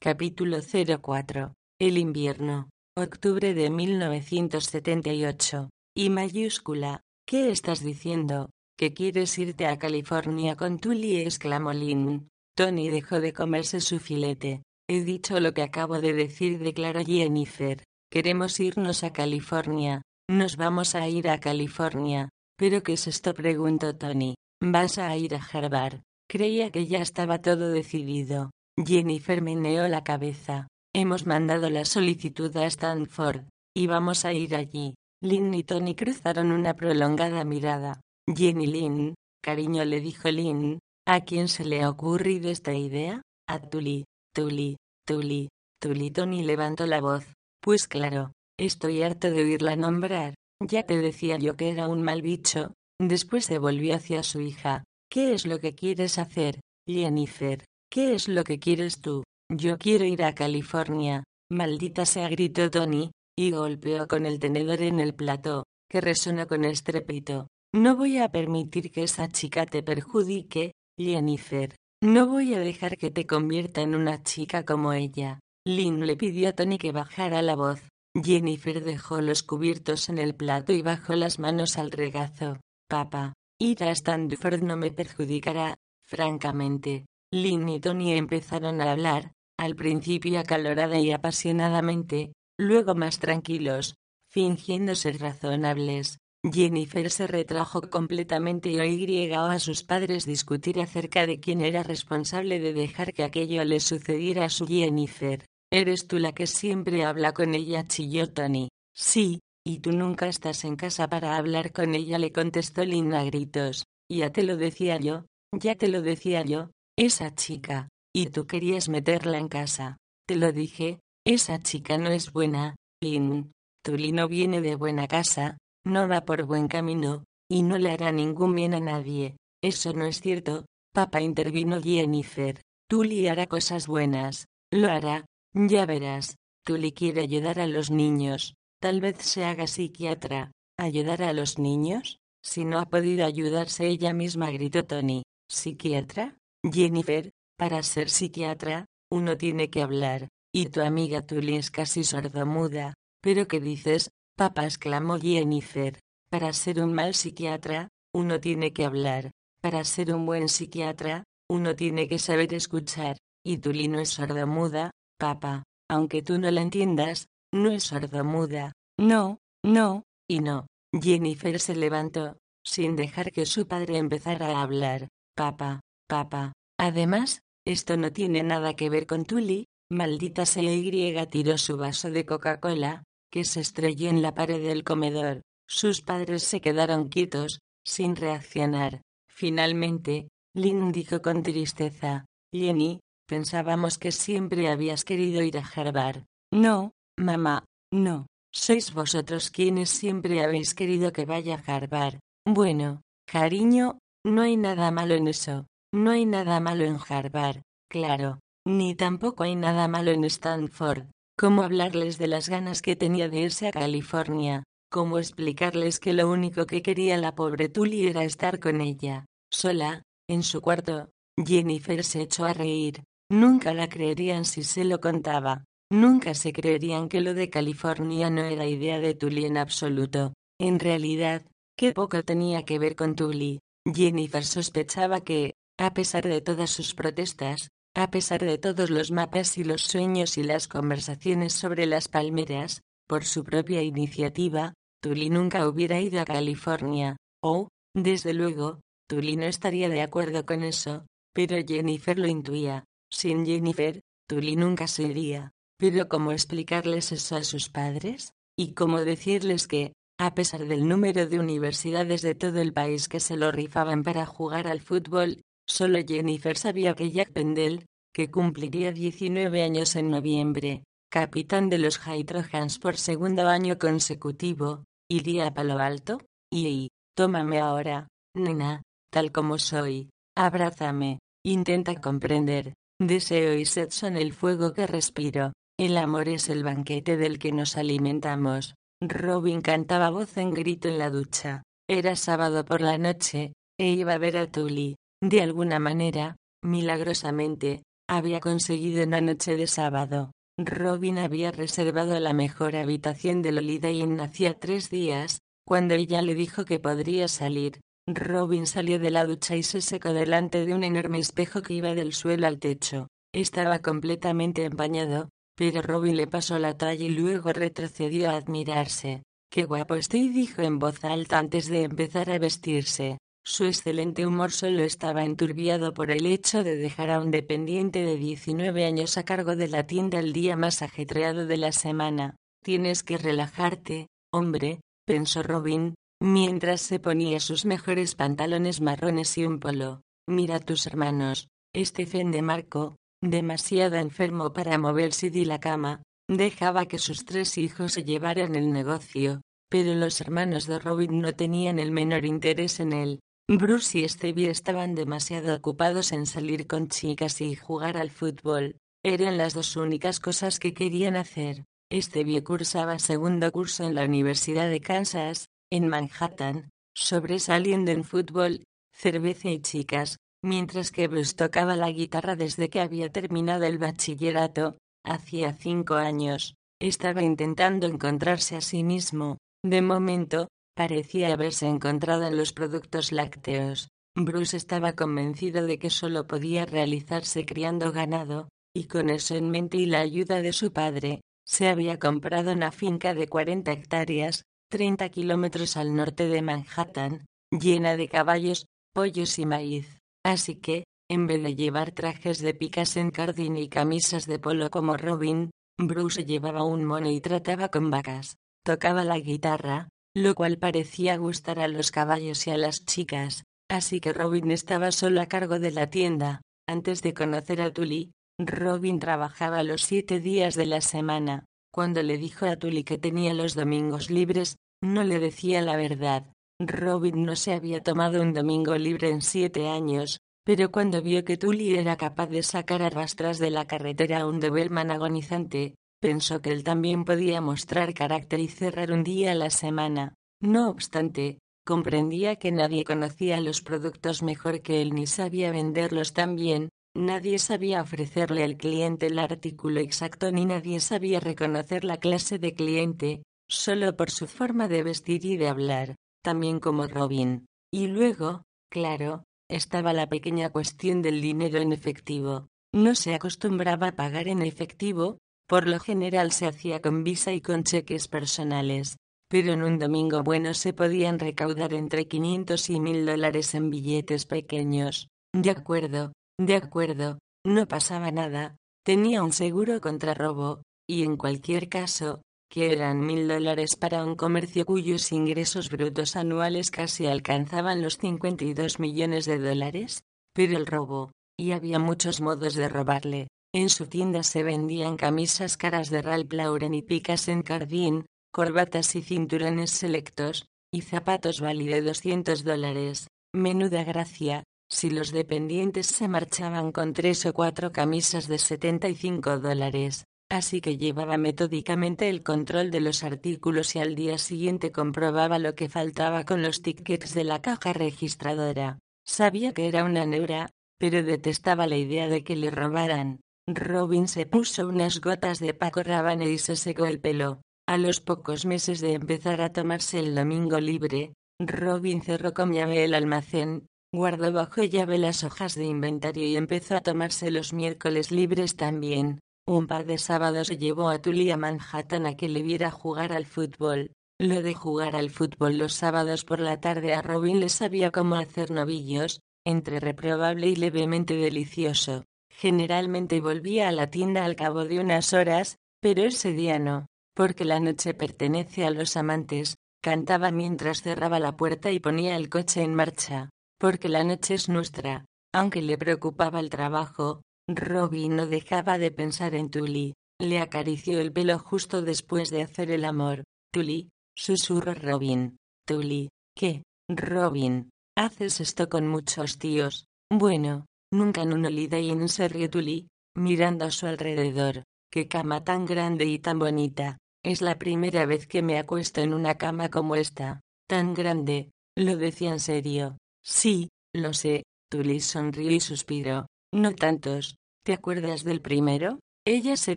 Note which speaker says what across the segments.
Speaker 1: Capítulo 04. El invierno. Octubre de 1978. Y mayúscula. ¿Qué estás diciendo? ¿Que quieres irte a California con Tully? exclamó Lynn. Tony dejó de comerse su filete. He dicho lo que acabo de decir, declaró Jennifer. Queremos irnos a California. Nos vamos a ir a California. ¿Pero qué es esto? preguntó Tony. Vas a ir a Harvard. Creía que ya estaba todo decidido. Jennifer meneó la cabeza. Hemos mandado la solicitud a Stanford. Y vamos a ir allí. Lynn y Tony cruzaron una prolongada mirada. Jenny Lynn, cariño le dijo Lynn. ¿A quién se le ha ocurrido esta idea? A Tully, Tully, Tully, Tully. Tony levantó la voz. Pues claro, estoy harto de oírla nombrar. Ya te decía yo que era un mal bicho. Después se volvió hacia su hija. ¿Qué es lo que quieres hacer, Jennifer? ¿Qué es lo que quieres tú? Yo quiero ir a California. Maldita sea, gritó Tony, y golpeó con el tenedor en el plato, que resonó con estrépito. No voy a permitir que esa chica te perjudique, Jennifer. No voy a dejar que te convierta en una chica como ella. Lynn le pidió a Tony que bajara la voz. Jennifer dejó los cubiertos en el plato y bajó las manos al regazo. Papá, ir a Stanford no me perjudicará, francamente. Lynn y Tony empezaron a hablar, al principio acalorada y apasionadamente, luego más tranquilos, fingiendo ser razonables. Jennifer se retrajo completamente y oyó a sus padres discutir acerca de quién era responsable de dejar que aquello le sucediera a su Jennifer. Eres tú la que siempre habla con ella, chilló Tony. Sí, y tú nunca estás en casa para hablar con ella, le contestó Lynn a gritos. Ya te lo decía yo, ya te lo decía yo, esa chica, y tú querías meterla en casa. Te lo dije, esa chica no es buena, Lynn. Tully no viene de buena casa, no va por buen camino, y no le hará ningún bien a nadie. Eso no es cierto, papá intervino Jennifer. Tully hará cosas buenas, lo hará, ya verás. Tully quiere ayudar a los niños, tal vez se haga psiquiatra. ¿Ayudar a los niños? Si no ha podido ayudarse ella misma, gritó Tony. ¿Psiquiatra? Jennifer, para ser psiquiatra, uno tiene que hablar, y tu amiga Tully es casi sordomuda. ¿Pero qué dices, papá? exclamó Jennifer. Para ser un mal psiquiatra, uno tiene que hablar. Para ser un buen psiquiatra, uno tiene que saber escuchar. Y Tully no es sordomuda, papá. Aunque tú no la entiendas, no es sordomuda. No, no, y no. Jennifer se levantó, sin dejar que su padre empezara a hablar. Papá, papá, Además, esto no tiene nada que ver con Tully, maldita sea Y tiró su vaso de Coca-Cola, que se estrelló en la pared del comedor. Sus padres se quedaron quietos, sin reaccionar. Finalmente, Lynn dijo con tristeza, Jenny, pensábamos que siempre habías querido ir a Harvard. No, mamá, no. Sois vosotros quienes siempre habéis querido que vaya a Harvard. Bueno, cariño, no hay nada malo en eso. No hay nada malo en Harvard, claro, ni tampoco hay nada malo en Stanford. ¿Cómo hablarles de las ganas que tenía de irse a California? ¿Cómo explicarles que lo único que quería la pobre Tully era estar con ella, sola, en su cuarto? Jennifer se echó a reír. Nunca la creerían si se lo contaba. Nunca se creerían que lo de California no era idea de Tully en absoluto. En realidad, qué poco tenía que ver con Tully. Jennifer sospechaba que, a pesar de todas sus protestas, a pesar de todos los mapas y los sueños y las conversaciones sobre las palmeras, por su propia iniciativa, Tully nunca hubiera ido a California, o, desde luego, Tully no estaría de acuerdo con eso, pero Jennifer lo intuía. Sin Jennifer, Tully nunca se iría. Pero ¿cómo explicarles eso a sus padres? ¿Y cómo decirles que, a pesar del número de universidades de todo el país que se lo rifaban para jugar al fútbol, Solo Jennifer sabía que Jack Pendel, que cumpliría 19 años en noviembre, capitán de los Hydrojans por segundo año consecutivo, iría a Palo Alto, y, tómame ahora, nena, tal como soy, abrázame, intenta comprender, deseo y sed son el fuego que respiro, el amor es el banquete del que nos alimentamos. Robin cantaba voz en grito en la ducha. Era sábado por la noche, e iba a ver a Tully. De alguna manera, milagrosamente, había conseguido una noche de sábado. Robin había reservado la mejor habitación de Lolita y hacía tres días, cuando ella le dijo que podría salir. Robin salió de la ducha y se secó delante de un enorme espejo que iba del suelo al techo. Estaba completamente empañado, pero Robin le pasó la talla y luego retrocedió a admirarse. Qué guapo estoy, dijo en voz alta antes de empezar a vestirse. Su excelente humor solo estaba enturbiado por el hecho de dejar a un dependiente de 19 años a cargo de la tienda el día más ajetreado de la semana. Tienes que relajarte, hombre, pensó Robin, mientras se ponía sus mejores pantalones marrones y un polo. Mira a tus hermanos, Stephen de Marco, demasiado enfermo para moverse de la cama, dejaba que sus tres hijos se llevaran el negocio, pero los hermanos de Robin no tenían el menor interés en él. Bruce y Stevie estaban demasiado ocupados en salir con chicas y jugar al fútbol. Eran las dos únicas cosas que querían hacer. Stevie cursaba segundo curso en la Universidad de Kansas, en Manhattan, sobresaliendo en fútbol, cerveza y chicas, mientras que Bruce tocaba la guitarra desde que había terminado el bachillerato, hacía cinco años. Estaba intentando encontrarse a sí mismo. De momento, parecía haberse encontrado en los productos lácteos. Bruce estaba convencido de que solo podía realizarse criando ganado, y con eso en mente y la ayuda de su padre, se había comprado una finca de 40 hectáreas, 30 kilómetros al norte de Manhattan, llena de caballos, pollos y maíz. Así que, en vez de llevar trajes de picas en cardín y camisas de polo como Robin, Bruce llevaba un mono y trataba con vacas. Tocaba la guitarra, lo cual parecía gustar a los caballos y a las chicas, así que Robin estaba solo a cargo de la tienda. Antes de conocer a Tully, Robin trabajaba los siete días de la semana. Cuando le dijo a Tully que tenía los domingos libres, no le decía la verdad. Robin no se había tomado un domingo libre en siete años, pero cuando vio que Tully era capaz de sacar a rastras de la carretera a un Doberman agonizante, Pensó que él también podía mostrar carácter y cerrar un día a la semana. No obstante, comprendía que nadie conocía los productos mejor que él ni sabía venderlos tan bien, nadie sabía ofrecerle al cliente el artículo exacto ni nadie sabía reconocer la clase de cliente, solo por su forma de vestir y de hablar, también como Robin. Y luego, claro, estaba la pequeña cuestión del dinero en efectivo. No se acostumbraba a pagar en efectivo, por lo general se hacía con visa y con cheques personales, pero en un domingo bueno se podían recaudar entre 500 y 1000 dólares en billetes pequeños. De acuerdo, de acuerdo, no pasaba nada, tenía un seguro contra robo, y en cualquier caso, que eran mil dólares para un comercio cuyos ingresos brutos anuales casi alcanzaban los 52 millones de dólares, pero el robo, y había muchos modos de robarle, en su tienda se vendían camisas caras de Ralph Lauren y picas en cardín, corbatas y cinturones selectos, y zapatos de 200 dólares. Menuda gracia, si los dependientes se marchaban con tres o cuatro camisas de 75 dólares. Así que llevaba metódicamente el control de los artículos y al día siguiente comprobaba lo que faltaba con los tickets de la caja registradora. Sabía que era una neura, pero detestaba la idea de que le robaran. Robin se puso unas gotas de Paco Rabanne y se secó el pelo. A los pocos meses de empezar a tomarse el domingo libre, Robin cerró con llave el almacén, guardó bajo llave las hojas de inventario y empezó a tomarse los miércoles libres también. Un par de sábados llevó a Tully a Manhattan a que le viera jugar al fútbol. Lo de jugar al fútbol los sábados por la tarde a Robin le sabía cómo hacer novillos, entre reprobable y levemente delicioso. Generalmente volvía a la tienda al cabo de unas horas, pero ese día no, porque la noche pertenece a los amantes, cantaba mientras cerraba la puerta y ponía el coche en marcha, porque la noche es nuestra. Aunque le preocupaba el trabajo, Robin no dejaba de pensar en Tully. Le acarició el pelo justo después de hacer el amor. Tully, susurró Robin. Tully, ¿qué? Robin, haces esto con muchos tíos. Bueno, nunca en un holiday en se rió Tully, mirando a su alrededor. Qué cama tan grande y tan bonita. Es la primera vez que me acuesto en una cama como esta. Tan grande. Lo decía en serio. Sí, lo sé. Tully sonrió y suspiró. No tantos. ¿Te acuerdas del primero? Ella se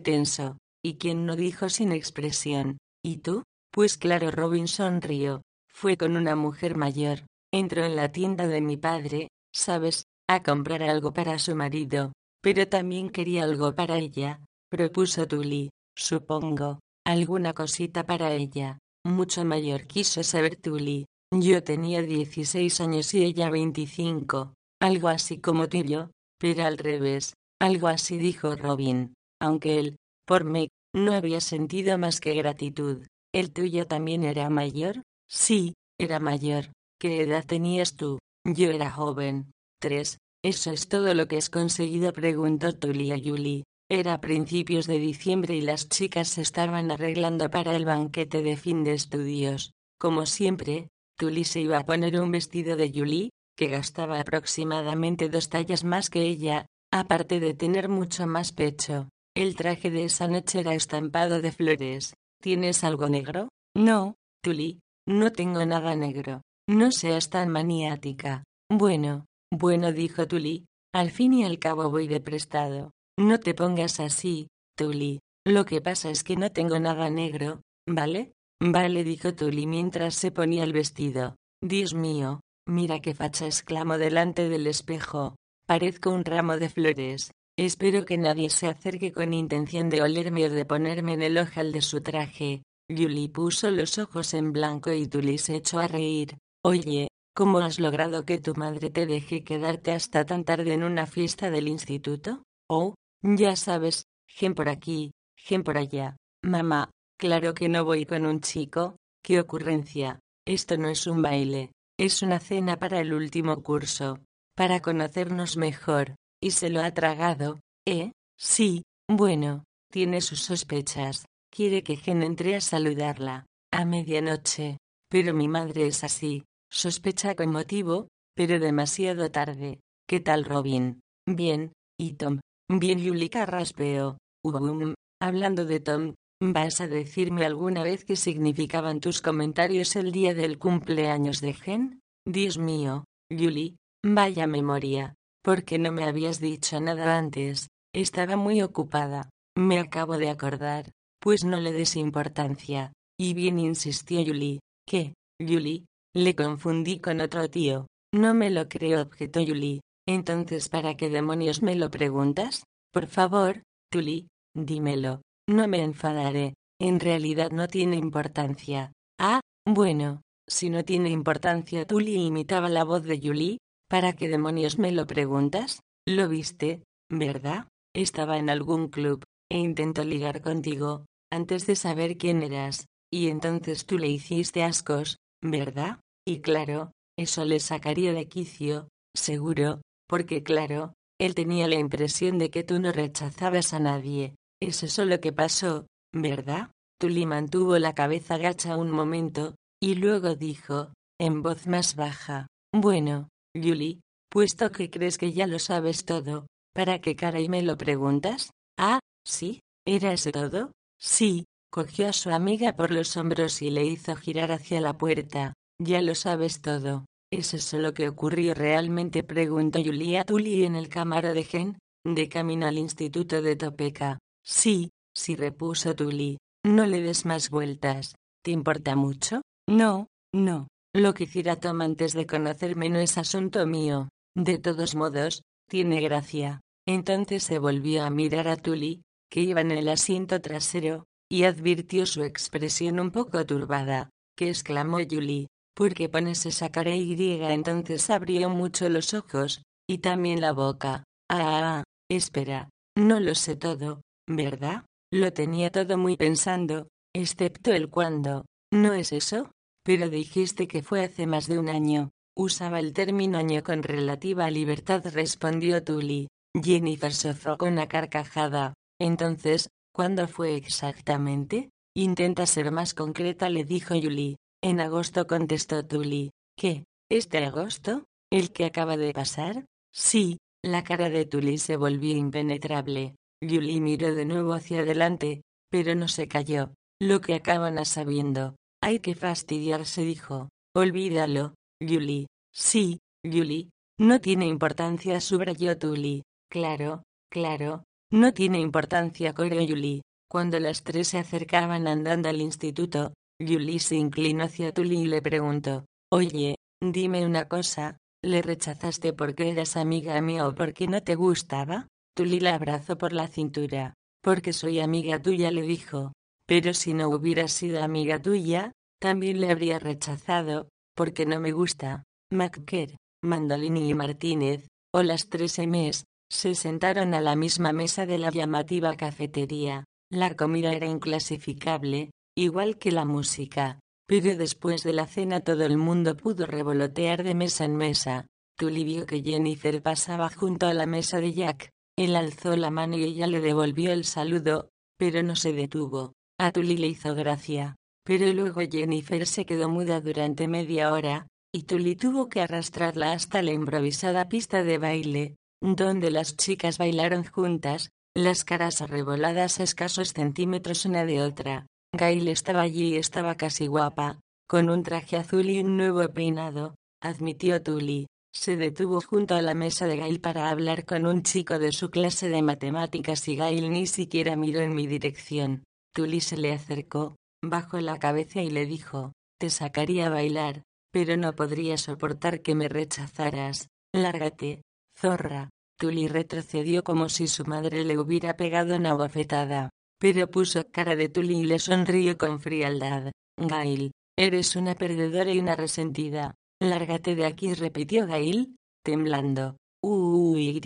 Speaker 1: tensó. ¿Y quién no dijo sin expresión? ¿Y tú? Pues claro, Robin sonrió. Fue con una mujer mayor. Entró en la tienda de mi padre, ¿sabes? A comprar algo para su marido. Pero también quería algo para ella, propuso Tully. Supongo. Alguna cosita para ella. Mucho mayor quiso saber Tully. Yo tenía dieciséis años y ella veinticinco. Algo así como tú y yo, pero al revés. Algo así dijo Robin. Aunque él, por Meg, no había sentido más que gratitud. ¿El tuyo también era mayor? Sí, era mayor. ¿Qué edad tenías tú? Yo era joven. Tres. ¿Eso es todo lo que has conseguido? preguntó Tully a Julie. Era principios de diciembre y las chicas se estaban arreglando para el banquete de fin de estudios. Como siempre, Tully se iba a poner un vestido de Julie, que gastaba aproximadamente dos tallas más que ella, aparte de tener mucho más pecho. El traje de esa noche era estampado de flores. ¿Tienes algo negro? No, Tully, no tengo nada negro. No seas tan maniática. Bueno, bueno, dijo Tully, al fin y al cabo voy de prestado. No te pongas así, Tully. Lo que pasa es que no tengo nada negro, ¿vale? Vale, dijo Tully mientras se ponía el vestido. Dios mío, mira qué facha, exclamó delante del espejo. Parezco un ramo de flores. Espero que nadie se acerque con intención de olerme o de ponerme en el ojal de su traje. Julie puso los ojos en blanco y Tully se echó a reír. Oye, ¿cómo has logrado que tu madre te deje quedarte hasta tan tarde en una fiesta del instituto? Oh, ya sabes, gen por aquí, gen por allá. Mamá, Claro que no voy con un chico, qué ocurrencia. Esto no es un baile, es una cena para el último curso, para conocernos mejor. Y se lo ha tragado, ¿eh? Sí, bueno, tiene sus sospechas. Quiere que Gen entre a saludarla, a medianoche. Pero mi madre es así, sospecha con motivo, pero demasiado tarde. ¿Qué tal Robin? Bien, y Tom. Bien Yulika raspeó. Um, hablando de Tom, ¿Vas a decirme alguna vez qué significaban tus comentarios el día del cumpleaños de Gen? Dios mío, Julie, vaya memoria. ¿Por qué no me habías dicho nada antes? Estaba muy ocupada. Me acabo de acordar. Pues no le des importancia. Y bien insistió Julie. ¿Qué? Julie, le confundí con otro tío. No me lo creo, objetó Julie. Entonces, ¿para qué demonios me lo preguntas? Por favor, Julie, dímelo. No me enfadaré. En realidad no tiene importancia. Ah, bueno, si no tiene importancia. Tully imitaba la voz de Julie. ¿Para qué demonios me lo preguntas? Lo viste, ¿verdad? Estaba en algún club, e intentó ligar contigo, antes de saber quién eras, y entonces tú le hiciste ascos, ¿verdad? Y claro, eso le sacaría de quicio, seguro, porque claro, él tenía la impresión de que tú no rechazabas a nadie, es eso lo que pasó, ¿verdad? Tully mantuvo la cabeza gacha un momento, y luego dijo, en voz más baja, Bueno, Julie, puesto que crees que ya lo sabes todo, ¿para qué cara y me lo preguntas? Ah, sí, ¿era eso todo? Sí, cogió a su amiga por los hombros y le hizo girar hacia la puerta. Ya lo sabes todo. ¿Es eso lo que ocurrió realmente? preguntó Julia Tully en el cámara de Gen, de camino al instituto de Topeka. Sí, sí repuso Tully. No le des más vueltas. ¿Te importa mucho? No, no. Lo que hiciera Tom antes de conocerme no es asunto mío. De todos modos, tiene gracia. Entonces se volvió a mirar a Tully, que iba en el asiento trasero, y advirtió su expresión un poco turbada. ¿Qué exclamó Julie? ¿Por qué pones esa cara y? Entonces abrió mucho los ojos, y también la boca. Ah, espera, no lo sé todo, ¿verdad? Lo tenía todo muy pensando, excepto el cuándo. ¿No es eso? Pero dijiste que fue hace más de un año. Usaba el término año con relativa libertad, respondió Tully. Jennifer sofocó una carcajada. Entonces, ¿cuándo fue exactamente? Intenta ser más concreta, le dijo Julie. En agosto contestó Tully. ¿Qué? ¿Este agosto? ¿El que acaba de pasar? Sí, la cara de Tully se volvió impenetrable. Julie miró de nuevo hacia adelante, pero no se cayó. Lo que acaban sabiendo. Hay que fastidiarse, dijo. Olvídalo, Julie. Sí, Julie. No tiene importancia, subrayó Tully. Claro, claro. No tiene importancia, corrió Julie. Cuando las tres se acercaban andando al instituto, Julie se inclinó hacia Tully y le preguntó: Oye, dime una cosa, ¿le rechazaste porque eras amiga mía o porque no te gustaba? Tully la abrazó por la cintura. Porque soy amiga tuya, le dijo. Pero si no hubiera sido amiga tuya, también le habría rechazado, porque no me gusta. McKer, Mandolini y Martínez, o las tres M's, se sentaron a la misma mesa de la llamativa cafetería. La comida era inclasificable, igual que la música, pero después de la cena todo el mundo pudo revolotear de mesa en mesa. Tully vio que Jennifer pasaba junto a la mesa de Jack. Él alzó la mano y ella le devolvió el saludo, pero no se detuvo. A Tully le hizo gracia. Pero luego Jennifer se quedó muda durante media hora, y Tully tuvo que arrastrarla hasta la improvisada pista de baile, donde las chicas bailaron juntas, las caras arreboladas a escasos centímetros una de otra. Gail estaba allí y estaba casi guapa, con un traje azul y un nuevo peinado, admitió Tully. Se detuvo junto a la mesa de Gail para hablar con un chico de su clase de matemáticas y Gail ni siquiera miró en mi dirección. Tully se le acercó, bajó la cabeza y le dijo, te sacaría a bailar, pero no podría soportar que me rechazaras. Lárgate, zorra. Tully retrocedió como si su madre le hubiera pegado una bofetada, pero puso cara de Tully y le sonrió con frialdad. Gail, eres una perdedora y una resentida. Lárgate de aquí, repitió Gail, temblando. Uy.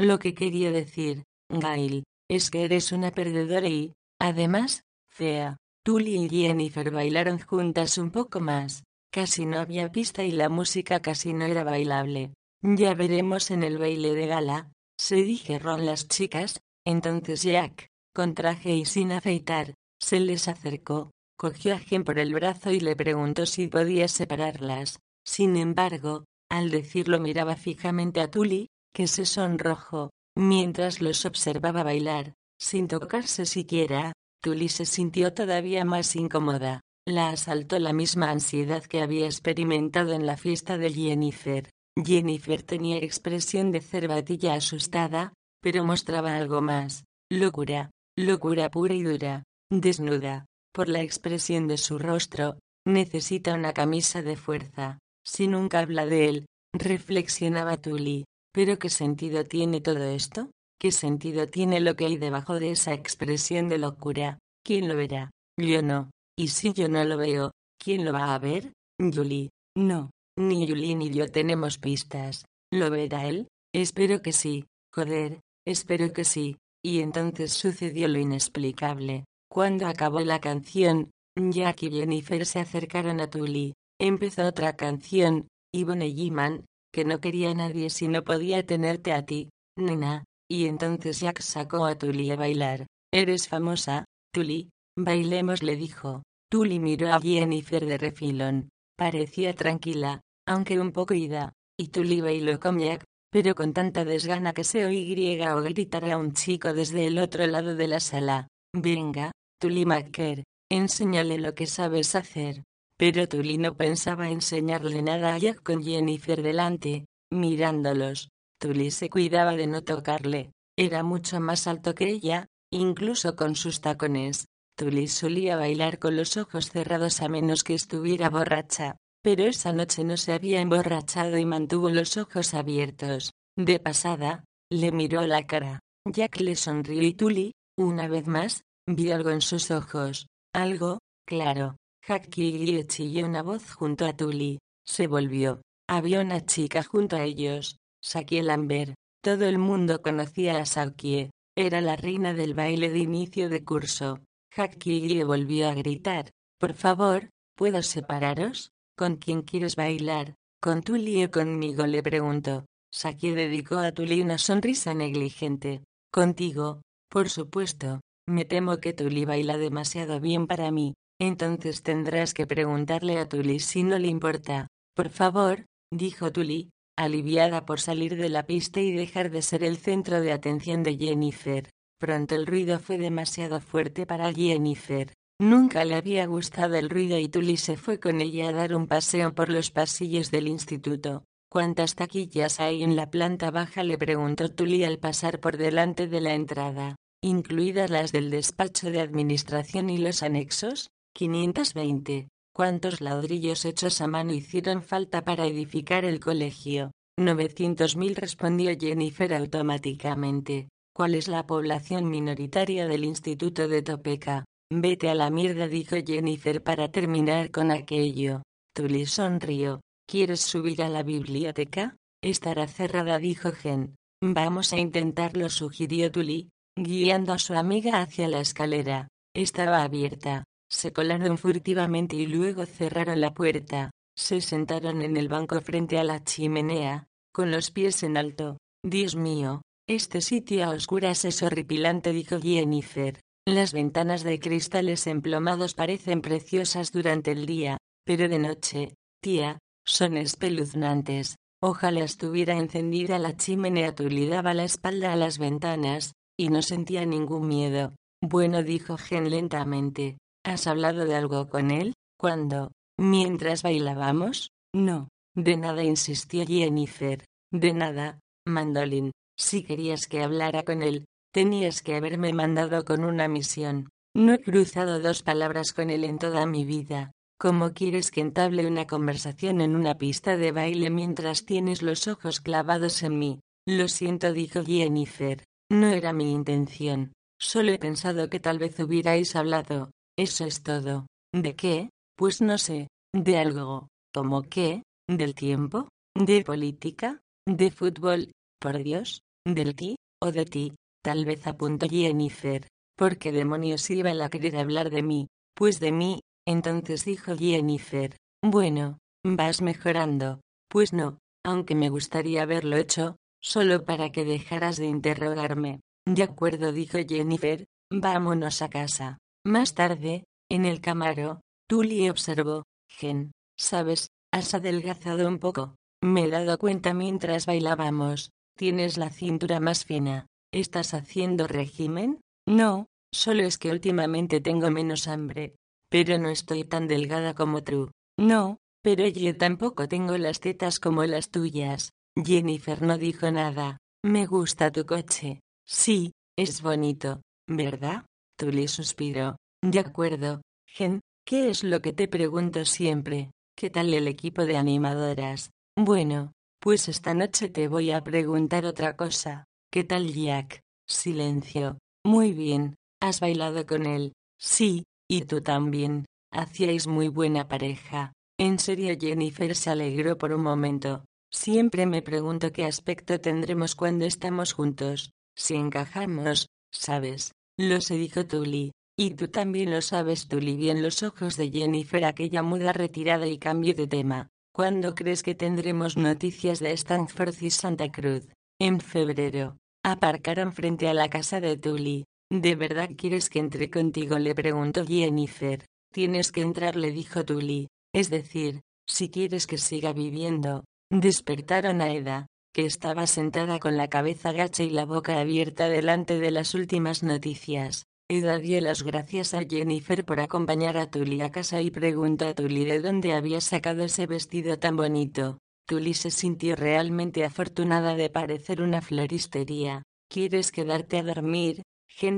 Speaker 1: Lo que quería decir, Gail, es que eres una perdedora y, además, fea. Tully y Jennifer bailaron juntas un poco más. Casi no había pista y la música casi no era bailable. Ya veremos en el baile de gala, se dijeron las chicas, entonces Jack, con traje y sin afeitar, se les acercó, cogió a Jen por el brazo y le preguntó si podía separarlas. Sin embargo, al decirlo miraba fijamente a Tully, que se sonrojó, mientras los observaba bailar, sin tocarse siquiera. Tully se sintió todavía más incómoda. La asaltó la misma ansiedad que había experimentado en la fiesta de Jennifer. Jennifer tenía expresión de cervatilla asustada, pero mostraba algo más. Locura, locura pura y dura, desnuda. Por la expresión de su rostro, necesita una camisa de fuerza. Si nunca habla de él, reflexionaba Tully. ¿Pero qué sentido tiene todo esto? ¿Qué sentido tiene lo que hay debajo de esa expresión de locura? ¿Quién lo verá? Yo no. Y si yo no lo veo, ¿quién lo va a ver? Julie. No, ni Julie ni yo tenemos pistas. ¿Lo verá él? Espero que sí. Joder, espero que sí. Y entonces sucedió lo inexplicable. Cuando acabó la canción, Jack y Jennifer se acercaron a Tully. Empezó otra canción, Yvonne Jiman, que no quería a nadie si no podía tenerte a ti, nena. Y entonces Jack sacó a Tully a bailar. Eres famosa, Tully. Bailemos, le dijo. Tully miró a Jennifer de refilón. Parecía tranquila, aunque un poco ida, y Tully bailó con Jack, pero con tanta desgana que se oía o gritar a un chico desde el otro lado de la sala. Venga, Tully Macker, enséñale lo que sabes hacer. Pero Tully no pensaba enseñarle nada a Jack con Jennifer delante, mirándolos. Tully se cuidaba de no tocarle. Era mucho más alto que ella, incluso con sus tacones. Tully solía bailar con los ojos cerrados a menos que estuviera borracha, pero esa noche no se había emborrachado y mantuvo los ojos abiertos. De pasada, le miró la cara. Jack le sonrió y Tully, una vez más, vio algo en sus ojos. Algo, claro. Jackie chilló una voz junto a Tully. Se volvió. Había una chica junto a ellos. Sakie Lambert. Todo el mundo conocía a Sakie. Era la reina del baile de inicio de curso. Jackie volvió a gritar. Por favor, ¿puedo separaros? ¿Con quién quieres bailar? ¿Con Tully o conmigo? le preguntó. Saki dedicó a Tuli una sonrisa negligente. Contigo, por supuesto, me temo que Tuli baila demasiado bien para mí, entonces tendrás que preguntarle a Tuli si no le importa. Por favor, dijo Tuli, aliviada por salir de la pista y dejar de ser el centro de atención de Jennifer. Pronto el ruido fue demasiado fuerte para Jennifer. Nunca le había gustado el ruido y Tully se fue con ella a dar un paseo por los pasillos del instituto. ¿Cuántas taquillas hay en la planta baja? le preguntó Tully al pasar por delante de la entrada, incluidas las del despacho de administración y los anexos. 520. ¿Cuántos ladrillos hechos a mano hicieron falta para edificar el colegio? 900.000 respondió Jennifer automáticamente. ¿Cuál es la población minoritaria del instituto de Topeka? Vete a la mierda, dijo Jennifer para terminar con aquello. Tully sonrió. ¿Quieres subir a la biblioteca? Estará cerrada, dijo Jen. Vamos a intentarlo, sugirió Tully, guiando a su amiga hacia la escalera. Estaba abierta. Se colaron furtivamente y luego cerraron la puerta. Se sentaron en el banco frente a la chimenea, con los pies en alto. Dios mío, este sitio a oscuras es horripilante, dijo Jennifer. Las ventanas de cristales emplomados parecen preciosas durante el día, pero de noche, tía, son espeluznantes. Ojalá estuviera encendida la chimenea. Tully daba la espalda a las ventanas, y no sentía ningún miedo. Bueno, dijo Gen lentamente. ¿Has hablado de algo con él? ¿Cuándo? ¿Mientras bailábamos? No. De nada insistió Jennifer. De nada, Mandolin. Si querías que hablara con él, tenías que haberme mandado con una misión. No he cruzado dos palabras con él en toda mi vida. ¿Cómo quieres que entable una conversación en una pista de baile mientras tienes los ojos clavados en mí? Lo siento, dijo Jennifer. No era mi intención. Solo he pensado que tal vez hubierais hablado. Eso es todo. ¿De qué? Pues no sé. De algo. ¿Cómo qué? ¿Del tiempo? ¿De política? ¿De fútbol? Por Dios. ¿Del ti? ¿O de ti? Tal vez apuntó Jennifer. ¿Por qué demonios iba a querer hablar de mí? Pues de mí. Entonces dijo Jennifer. Bueno, vas mejorando. Pues no, aunque me gustaría haberlo hecho, solo para que dejaras de interrogarme. De acuerdo, dijo Jennifer. Vámonos a casa. Más tarde, en el camaro, Tully observó, Gen, sabes, has adelgazado un poco. Me he dado cuenta mientras bailábamos. Tienes la cintura más fina. ¿Estás haciendo régimen? No, solo es que últimamente tengo menos hambre. Pero no estoy tan delgada como tú. No, pero yo tampoco tengo las tetas como las tuyas. Jennifer no dijo nada. Me gusta tu coche. Sí, es bonito, ¿verdad? Tully suspiró. De acuerdo, Gen, ¿qué es lo que te pregunto siempre? ¿Qué tal el equipo de animadoras? Bueno, pues esta noche te voy a preguntar otra cosa. ¿Qué tal Jack? Silencio. Muy bien. ¿Has bailado con él? Sí, y tú también. Hacíais muy buena pareja. En serio Jennifer se alegró por un momento. Siempre me pregunto qué aspecto tendremos cuando estamos juntos. Si encajamos, ¿sabes? Lo se dijo Tully. Y tú también lo sabes, Tully. Bien los ojos de Jennifer, aquella muda retirada y cambio de tema. ¿Cuándo crees que tendremos noticias de Stanford y Santa Cruz? En febrero. Aparcaron frente a la casa de Tully. ¿De verdad quieres que entre contigo? le preguntó Jennifer. Tienes que entrar, le dijo Tully. Es decir, si quieres que siga viviendo. Despertaron a Eda, que estaba sentada con la cabeza gacha y la boca abierta delante de las últimas noticias. Eda dio las gracias a Jennifer por acompañar a Tully a casa y preguntó a Tully de dónde había sacado ese vestido tan bonito. Tully se sintió realmente afortunada de parecer una floristería. ¿Quieres quedarte a dormir?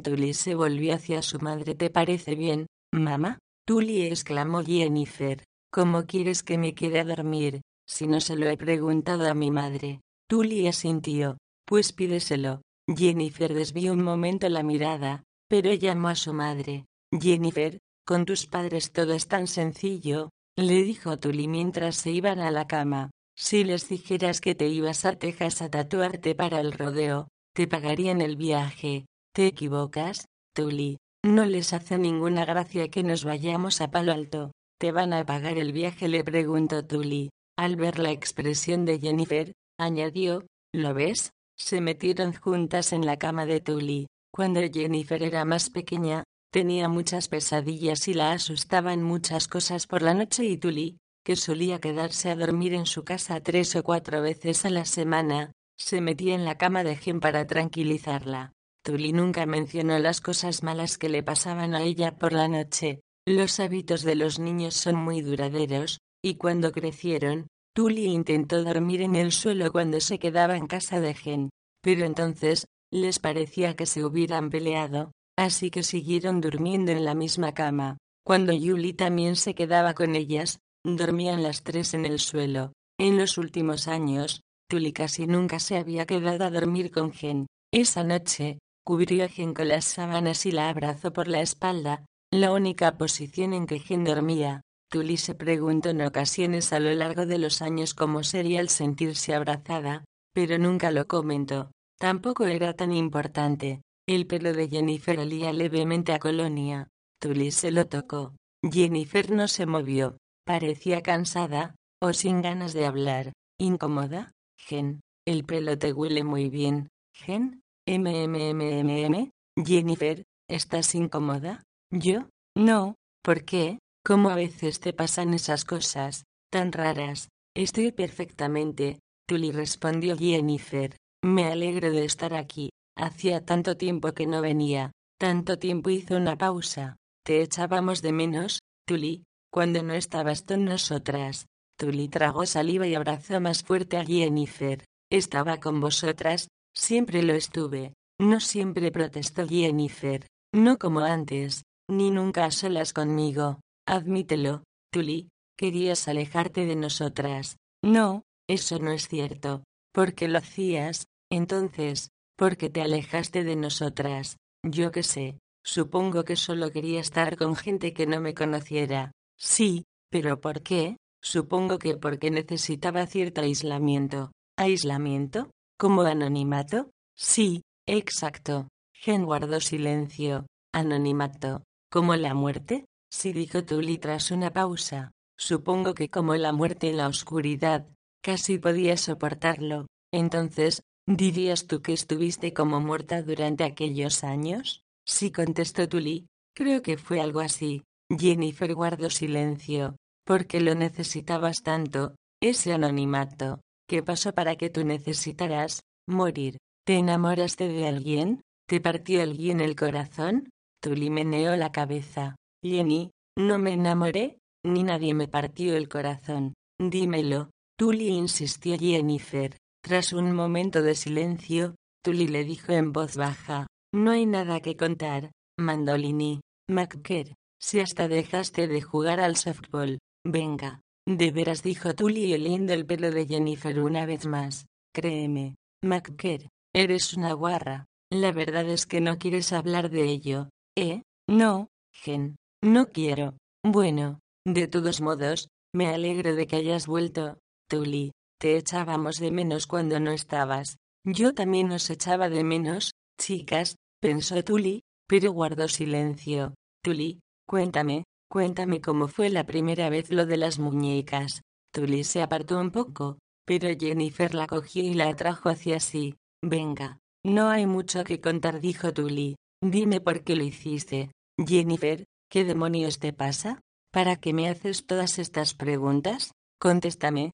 Speaker 1: Tully se volvió hacia su madre. ¿Te parece bien, mamá? Tully exclamó Jennifer. ¿Cómo quieres que me quede a dormir? Si no se lo he preguntado a mi madre. Tully asintió. Pues pídeselo. Jennifer desvió un momento la mirada, pero llamó a su madre. Jennifer, con tus padres todo es tan sencillo, le dijo Tully mientras se iban a la cama. Si les dijeras que te ibas a Texas a tatuarte para el rodeo, te pagarían el viaje. ¿Te equivocas, Tully? No les hace ninguna gracia que nos vayamos a Palo Alto. ¿Te van a pagar el viaje? le preguntó Tully. Al ver la expresión de Jennifer, añadió, ¿Lo ves? Se metieron juntas en la cama de Tully. Cuando Jennifer era más pequeña, tenía muchas pesadillas y la asustaban muchas cosas por la noche y Tully, que solía quedarse a dormir en su casa tres o cuatro veces a la semana, se metía en la cama de Jen para tranquilizarla. Tully nunca mencionó las cosas malas que le pasaban a ella por la noche. Los hábitos de los niños son muy duraderos, y cuando crecieron, Tully intentó dormir en el suelo cuando se quedaba en casa de Gen, pero entonces, les parecía que se hubieran peleado, así que siguieron durmiendo en la misma cama. Cuando Julie también se quedaba con ellas, dormían las tres en el suelo. En los últimos años, Tully casi nunca se había quedado a dormir con Gen. Esa noche, cubrió a Gen con las sábanas y la abrazó por la espalda, la única posición en que Gen dormía. Tully se preguntó en ocasiones a lo largo de los años cómo sería el sentirse abrazada, pero nunca lo comentó. Tampoco era tan importante. El pelo de Jennifer olía levemente a colonia. Tully se lo tocó. Jennifer no se movió. Parecía cansada, o sin ganas de hablar. ¿Incómoda? Gen. El pelo te huele muy bien. Gen. MMMMM. Jennifer, ¿estás incómoda? ¿Yo? No. ¿Por qué? ¿Cómo a veces te pasan esas cosas, tan raras? Estoy perfectamente, Tully respondió Jennifer. Me alegro de estar aquí. Hacía tanto tiempo que no venía. Tanto tiempo hizo una pausa. Te echábamos de menos, Tully, cuando no estabas con nosotras. Tully tragó saliva y abrazó más fuerte a Jennifer. Estaba con vosotras, siempre lo estuve. No siempre protestó Jennifer. No como antes, ni nunca solas conmigo. Admítelo, Tully, querías alejarte de nosotras. No, eso no es cierto. Porque lo hacías, entonces, porque te alejaste de nosotras. Yo qué sé, supongo que solo quería estar con gente que no me conociera. Sí, pero ¿por qué? Supongo que porque necesitaba cierto aislamiento. ¿Aislamiento? ¿Como anonimato? Sí, exacto. Gen guardó silencio. Anonimato. ¿Como la muerte? Sí dijo Tully tras una pausa. Supongo que como la muerte en la oscuridad, casi podía soportarlo. Entonces, ¿dirías tú que estuviste como muerta durante aquellos años? Sí contestó Tully. Creo que fue algo así. Jennifer guardó silencio. Porque lo necesitabas tanto, ese anonimato. ¿Qué pasó para que tú necesitaras morir? ¿Te enamoraste de alguien? ¿Te partió alguien el corazón? Tully meneó la cabeza. Jenny, no me enamoré, ni nadie me partió el corazón. Dímelo. Tully insistió Jennifer. Tras un momento de silencio, Tully le dijo en voz baja, No hay nada que contar, Mandolini. McKer, si hasta dejaste de jugar al softball. Venga. De veras dijo Tully oliendo el pelo de Jennifer una vez más. Créeme, McKer, eres una guarra. La verdad es que no quieres hablar de ello. ¿Eh? No, Gen. No quiero. Bueno, de todos modos, me alegro de que hayas vuelto, Tully. Echábamos de menos cuando no estabas. Yo también os echaba de menos, chicas, pensó Tully, pero guardó silencio. Tully, cuéntame, cuéntame cómo fue la primera vez lo de las muñecas. Tully se apartó un poco, pero Jennifer la cogió y la atrajo hacia sí. Venga, no hay mucho que contar, dijo Tully. Dime por qué lo hiciste. Jennifer, ¿Qué demonios te pasa? ¿Para qué me haces todas estas preguntas? Contéstame,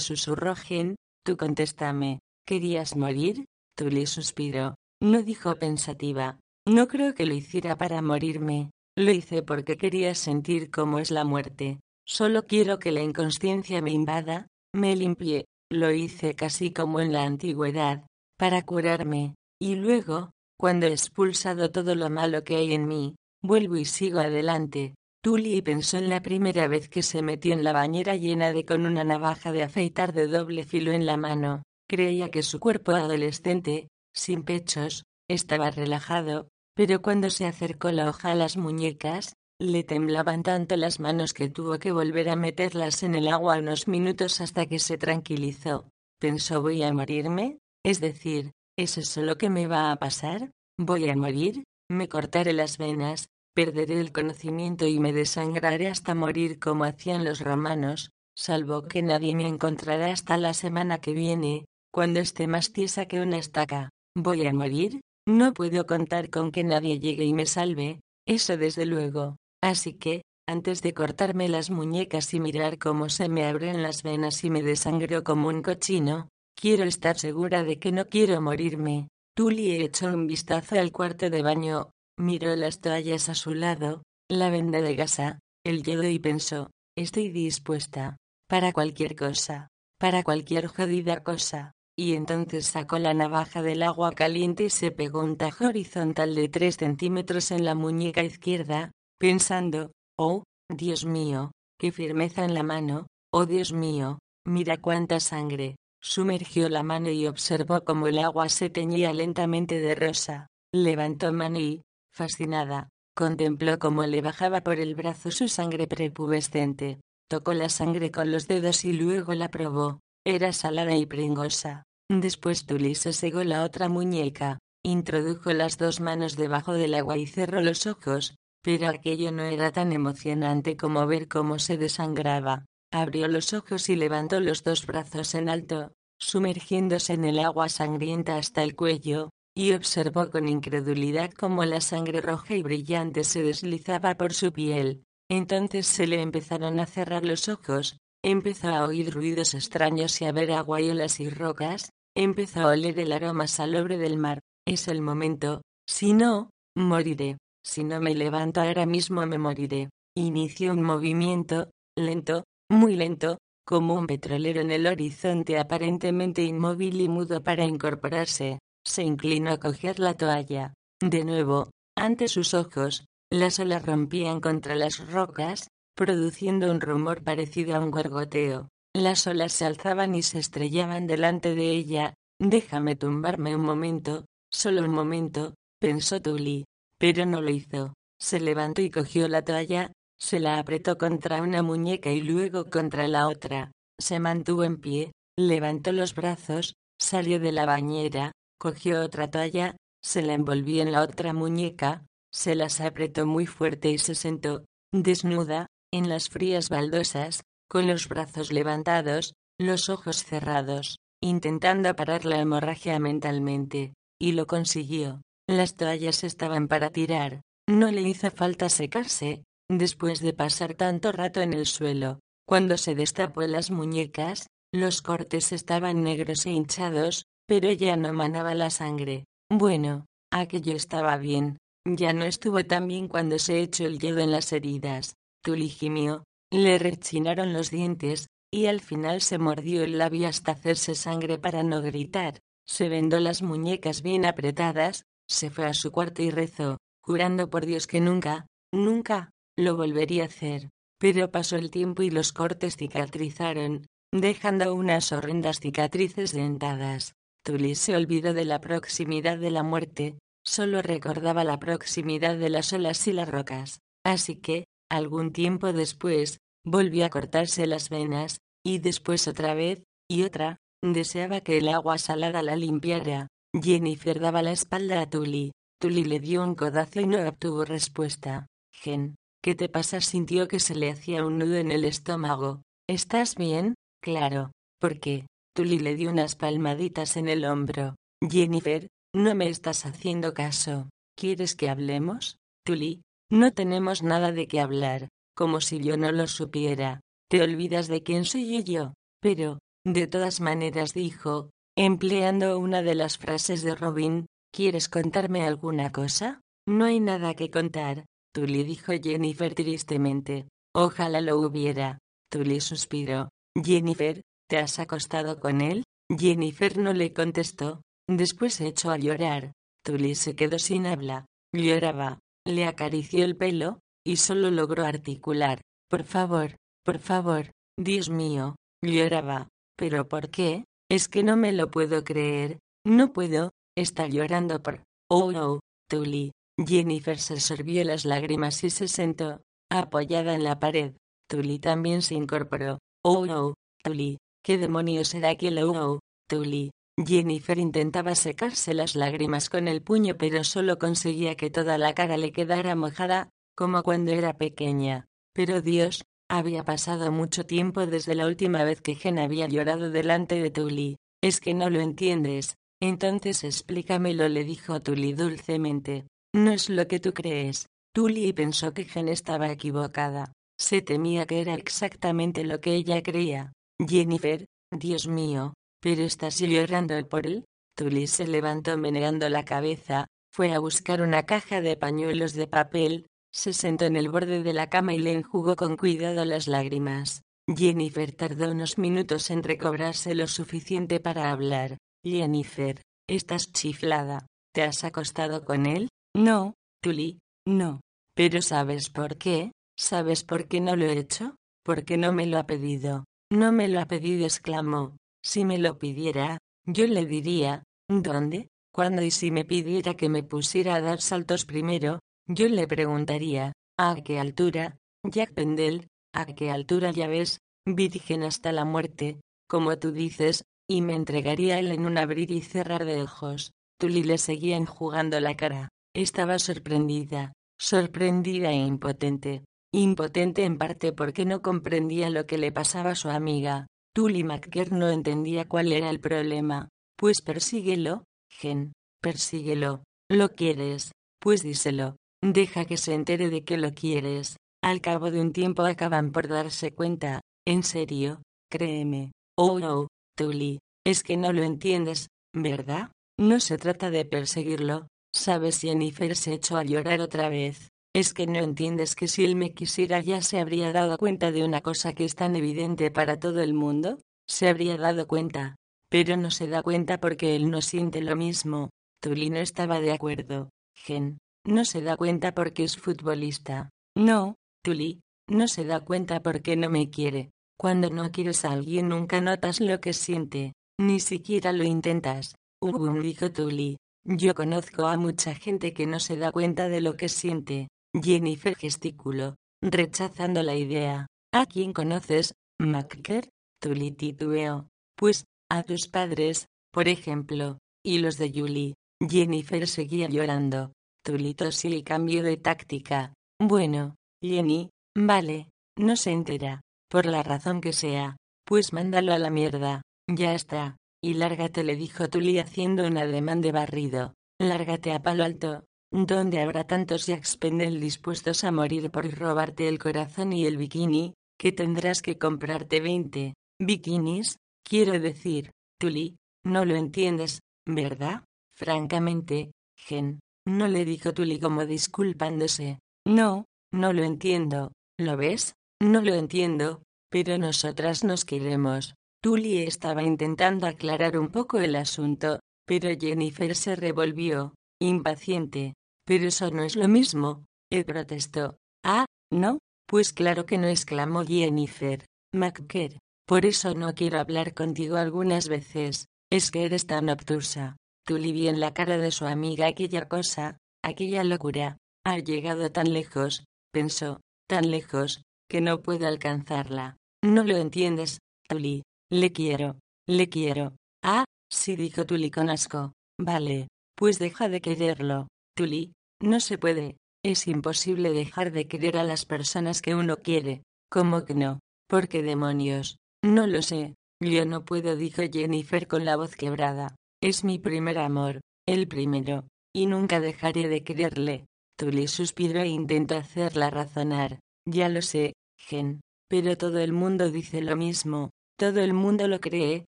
Speaker 1: Susurró Gen, tú contéstame. ¿Querías morir? Tully suspiró. No dijo pensativa. No creo que lo hiciera para morirme. Lo hice porque quería sentir cómo es la muerte. Solo quiero que la inconsciencia me invada, me limpie. Lo hice casi como en la antigüedad, para curarme. Y luego, cuando he expulsado todo lo malo que hay en mí, Vuelvo y sigo adelante. Tully pensó en la primera vez que se metió en la bañera llena de con una navaja de afeitar de doble filo en la mano. Creía que su cuerpo adolescente, sin pechos, estaba relajado, pero cuando se acercó la hoja a las muñecas, le temblaban tanto las manos que tuvo que volver a meterlas en el agua unos minutos hasta que se tranquilizó. Pensó voy a morirme, es decir, ¿es eso lo que me va a pasar? ¿Voy a morir? Me cortaré las venas, perderé el conocimiento y me desangraré hasta morir como hacían los romanos, salvo que nadie me encontrará hasta la semana que viene, cuando esté más tiesa que una estaca. ¿Voy a morir? No puedo contar con que nadie llegue y me salve, eso desde luego. Así que, antes de cortarme las muñecas y mirar cómo se me abren las venas y me desangro como un cochino, quiero estar segura de que no quiero morirme. Tully echó un vistazo al cuarto de baño, miró las toallas a su lado, la venda de gasa, el yodo y pensó, estoy dispuesta, para cualquier cosa, para cualquier jodida cosa. Y entonces sacó la navaja del agua caliente y se pegó un tajo horizontal de tres centímetros en la muñeca izquierda, pensando, oh, Dios mío, qué firmeza en la mano, oh Dios mío, mira cuánta sangre. Sumergió la mano y observó cómo el agua se teñía lentamente de rosa. Levantó mano y, fascinada, contempló cómo le bajaba por el brazo su sangre prepubescente. Tocó la sangre con los dedos y luego la probó. Era salada y pringosa. Después Tully se segó la otra muñeca, introdujo las dos manos debajo del agua y cerró los ojos, pero aquello no era tan emocionante como ver cómo se desangraba. Abrió los ojos y levantó los dos brazos en alto, sumergiéndose en el agua sangrienta hasta el cuello, y observó con incredulidad cómo la sangre roja y brillante se deslizaba por su piel. Entonces se le empezaron a cerrar los ojos, empezó a oír ruidos extraños y a ver agua y olas y rocas, empezó a oler el aroma salobre del mar. Es el momento, si no, moriré. Si no me levanto ahora mismo me moriré. Inició un movimiento, lento, muy lento, como un petrolero en el horizonte aparentemente inmóvil y mudo para incorporarse. Se inclinó a coger la toalla. De nuevo, ante sus ojos, las olas rompían contra las rocas, produciendo un rumor parecido a un gorgoteo. Las olas se alzaban y se estrellaban delante de ella. Déjame tumbarme un momento, solo un momento, pensó Tully. Pero no lo hizo. Se levantó y cogió la toalla, se la apretó contra una muñeca y luego contra la otra. Se mantuvo en pie, levantó los brazos, salió de la bañera, cogió otra toalla, se la envolvió en la otra muñeca, se las apretó muy fuerte y se sentó, desnuda, en las frías baldosas, con los brazos levantados, los ojos cerrados, intentando parar la hemorragia mentalmente, y lo consiguió. Las toallas estaban para tirar, no le hizo falta secarse, después de pasar tanto rato en el suelo. Cuando se destapó las muñecas, los cortes estaban negros e hinchados, pero ya no manaba la sangre. Bueno, aquello estaba bien, ya no estuvo tan bien cuando se echó el yodo en las heridas. Tully gimió, le rechinaron los dientes, y al final se mordió el labio hasta hacerse sangre para no gritar. Se vendó las muñecas bien apretadas, se fue a su cuarto y rezó, jurando por Dios que nunca, nunca, lo volvería a hacer. Pero pasó el tiempo y los cortes cicatrizaron, dejando unas horrendas cicatrices dentadas. Tully se olvidó de la proximidad de la muerte, Solo recordaba la proximidad de las olas y las rocas, así que, algún tiempo después, volvió a cortarse las venas, y después otra vez, y otra, deseaba que el agua salada la limpiara. Jennifer daba la espalda a Tully. Tully le dio un codazo y no obtuvo respuesta. Gen, ¿qué te pasa? Sintió que se le hacía un nudo en el estómago. ¿Estás bien? Claro. ¿Por qué? Tully le dio unas palmaditas en el hombro. Jennifer, no me estás haciendo caso. ¿Quieres que hablemos? Tully, no tenemos nada de qué hablar, como si yo no lo supiera. Te olvidas de quién soy yo. Pero, de todas maneras dijo, empleando una de las frases de Robin, ¿quieres contarme alguna cosa? No hay nada que contar, Tully dijo Jennifer tristemente. Ojalá lo hubiera. Tully suspiró. Jennifer, ¿te has acostado con él? Jennifer no le contestó, Después se echó a llorar. Tully se quedó sin habla. Lloraba. Le acarició el pelo, y solo logró articular. Por favor, por favor, Dios mío. Lloraba. ¿Pero por qué? Es que no me lo puedo creer. No puedo. Está llorando por... Oh, oh, Tully. Jennifer se sorbió las lágrimas y se sentó, apoyada en la pared. Tully también se incorporó. Oh, oh, Tully. ¿Qué demonios era aquel oh, oh, Tully? Jennifer intentaba secarse las lágrimas con el puño pero solo conseguía que toda la cara le quedara mojada, como cuando era pequeña. Pero Dios, había pasado mucho tiempo desde la última vez que Jen había llorado delante de Tully. es que no lo entiendes. Entonces explícamelo, le dijo Tully dulcemente. No es lo que tú crees. Tully pensó que Jen estaba equivocada. Se temía que era exactamente lo que ella creía. Jennifer, Dios mío, ¿pero estás llorando por él? Tully se levantó meneando la cabeza, fue a buscar una caja de pañuelos de papel, se sentó en el borde de la cama y le enjugó con cuidado las lágrimas. Jennifer tardó unos minutos en recobrarse lo suficiente para hablar. Jennifer, estás chiflada. ¿Te has acostado con él? No, Tully, no. Pero ¿sabes por qué? ¿Sabes por qué no lo he hecho? Porque no me lo ha pedido. No me lo ha pedido, exclamó. Si me lo pidiera, yo le diría, ¿dónde? ¿Cuándo y si me pidiera que me pusiera a dar saltos primero? Yo le preguntaría, ¿a qué altura? Jack Pendel, ¿a qué altura ya ves? Virgen hasta la muerte, como tú dices, y me entregaría él en un abrir y cerrar de ojos. Tully le seguía enjugando la cara. Estaba sorprendida, sorprendida e impotente. Impotente en parte porque no comprendía lo que le pasaba a su amiga. Tully McKer no entendía cuál era el problema. Pues persíguelo, Gen, persíguelo. ¿Lo quieres? Pues díselo. Deja que se entere de que lo quieres. Al cabo de un tiempo acaban por darse cuenta. En serio, créeme. Oh, no, Tully, es que no lo entiendes, ¿verdad? No se trata de perseguirlo, ¿Sabes? Jennifer se echó a llorar otra vez. Es que no entiendes que si él me quisiera ya se habría dado cuenta de una cosa que es tan evidente para todo el mundo. Se habría dado cuenta. Pero no se da cuenta porque él no siente lo mismo. Tully no estaba de acuerdo. Gen. No se da cuenta porque es futbolista. No, Tully. No se da cuenta porque no me quiere. Cuando no quieres a alguien nunca notas lo que siente. Ni siquiera lo intentas. Ugum dijo Tully. Yo conozco a mucha gente que no se da cuenta de lo que siente. Jennifer gesticuló, rechazando la idea. ¿A quién conoces, Macker? Tully titubeó. Pues, a tus padres, por ejemplo, y los de Julie. Jennifer seguía llorando. Tully tosió cambió de táctica. Bueno, Jenny, vale, no se entera, por la razón que sea. Pues mándalo a la mierda. Ya está. Y lárgate, le dijo Tully haciendo un ademán de barrido. Lárgate a palo alto, donde habrá tantos Jacks Pendel dispuestos a morir por robarte el corazón y el bikini, que tendrás que comprarte veinte bikinis, quiero decir, Tully, no lo entiendes, ¿verdad? Francamente, Gen, no le dijo Tully como disculpándose. No, no lo entiendo, ¿lo ves? No lo entiendo, pero nosotras nos queremos. Tully estaba intentando aclarar un poco el asunto, pero Jennifer se revolvió, impaciente. Pero eso no es lo mismo, él protestó. Ah, ¿no? Pues claro que no exclamó Jennifer. McKer, por eso no quiero hablar contigo algunas veces, es que eres tan obtusa. Tully vio en la cara de su amiga aquella cosa, aquella locura. Ha llegado tan lejos, pensó, tan lejos, que no puedo alcanzarla. No lo entiendes, Tully. Le quiero, le quiero. Ah, sí dijo Tully con asco. Vale, pues deja de quererlo. Tully, no se puede. Es imposible dejar de querer a las personas que uno quiere. ¿Cómo que no? ¿Por qué demonios? No lo sé. Yo no puedo, dijo Jennifer con la voz quebrada. Es mi primer amor, el primero, y nunca dejaré de quererle. Tully suspiró e intentó hacerla razonar. Ya lo sé, Gen, pero todo el mundo dice lo mismo. Todo el mundo lo cree,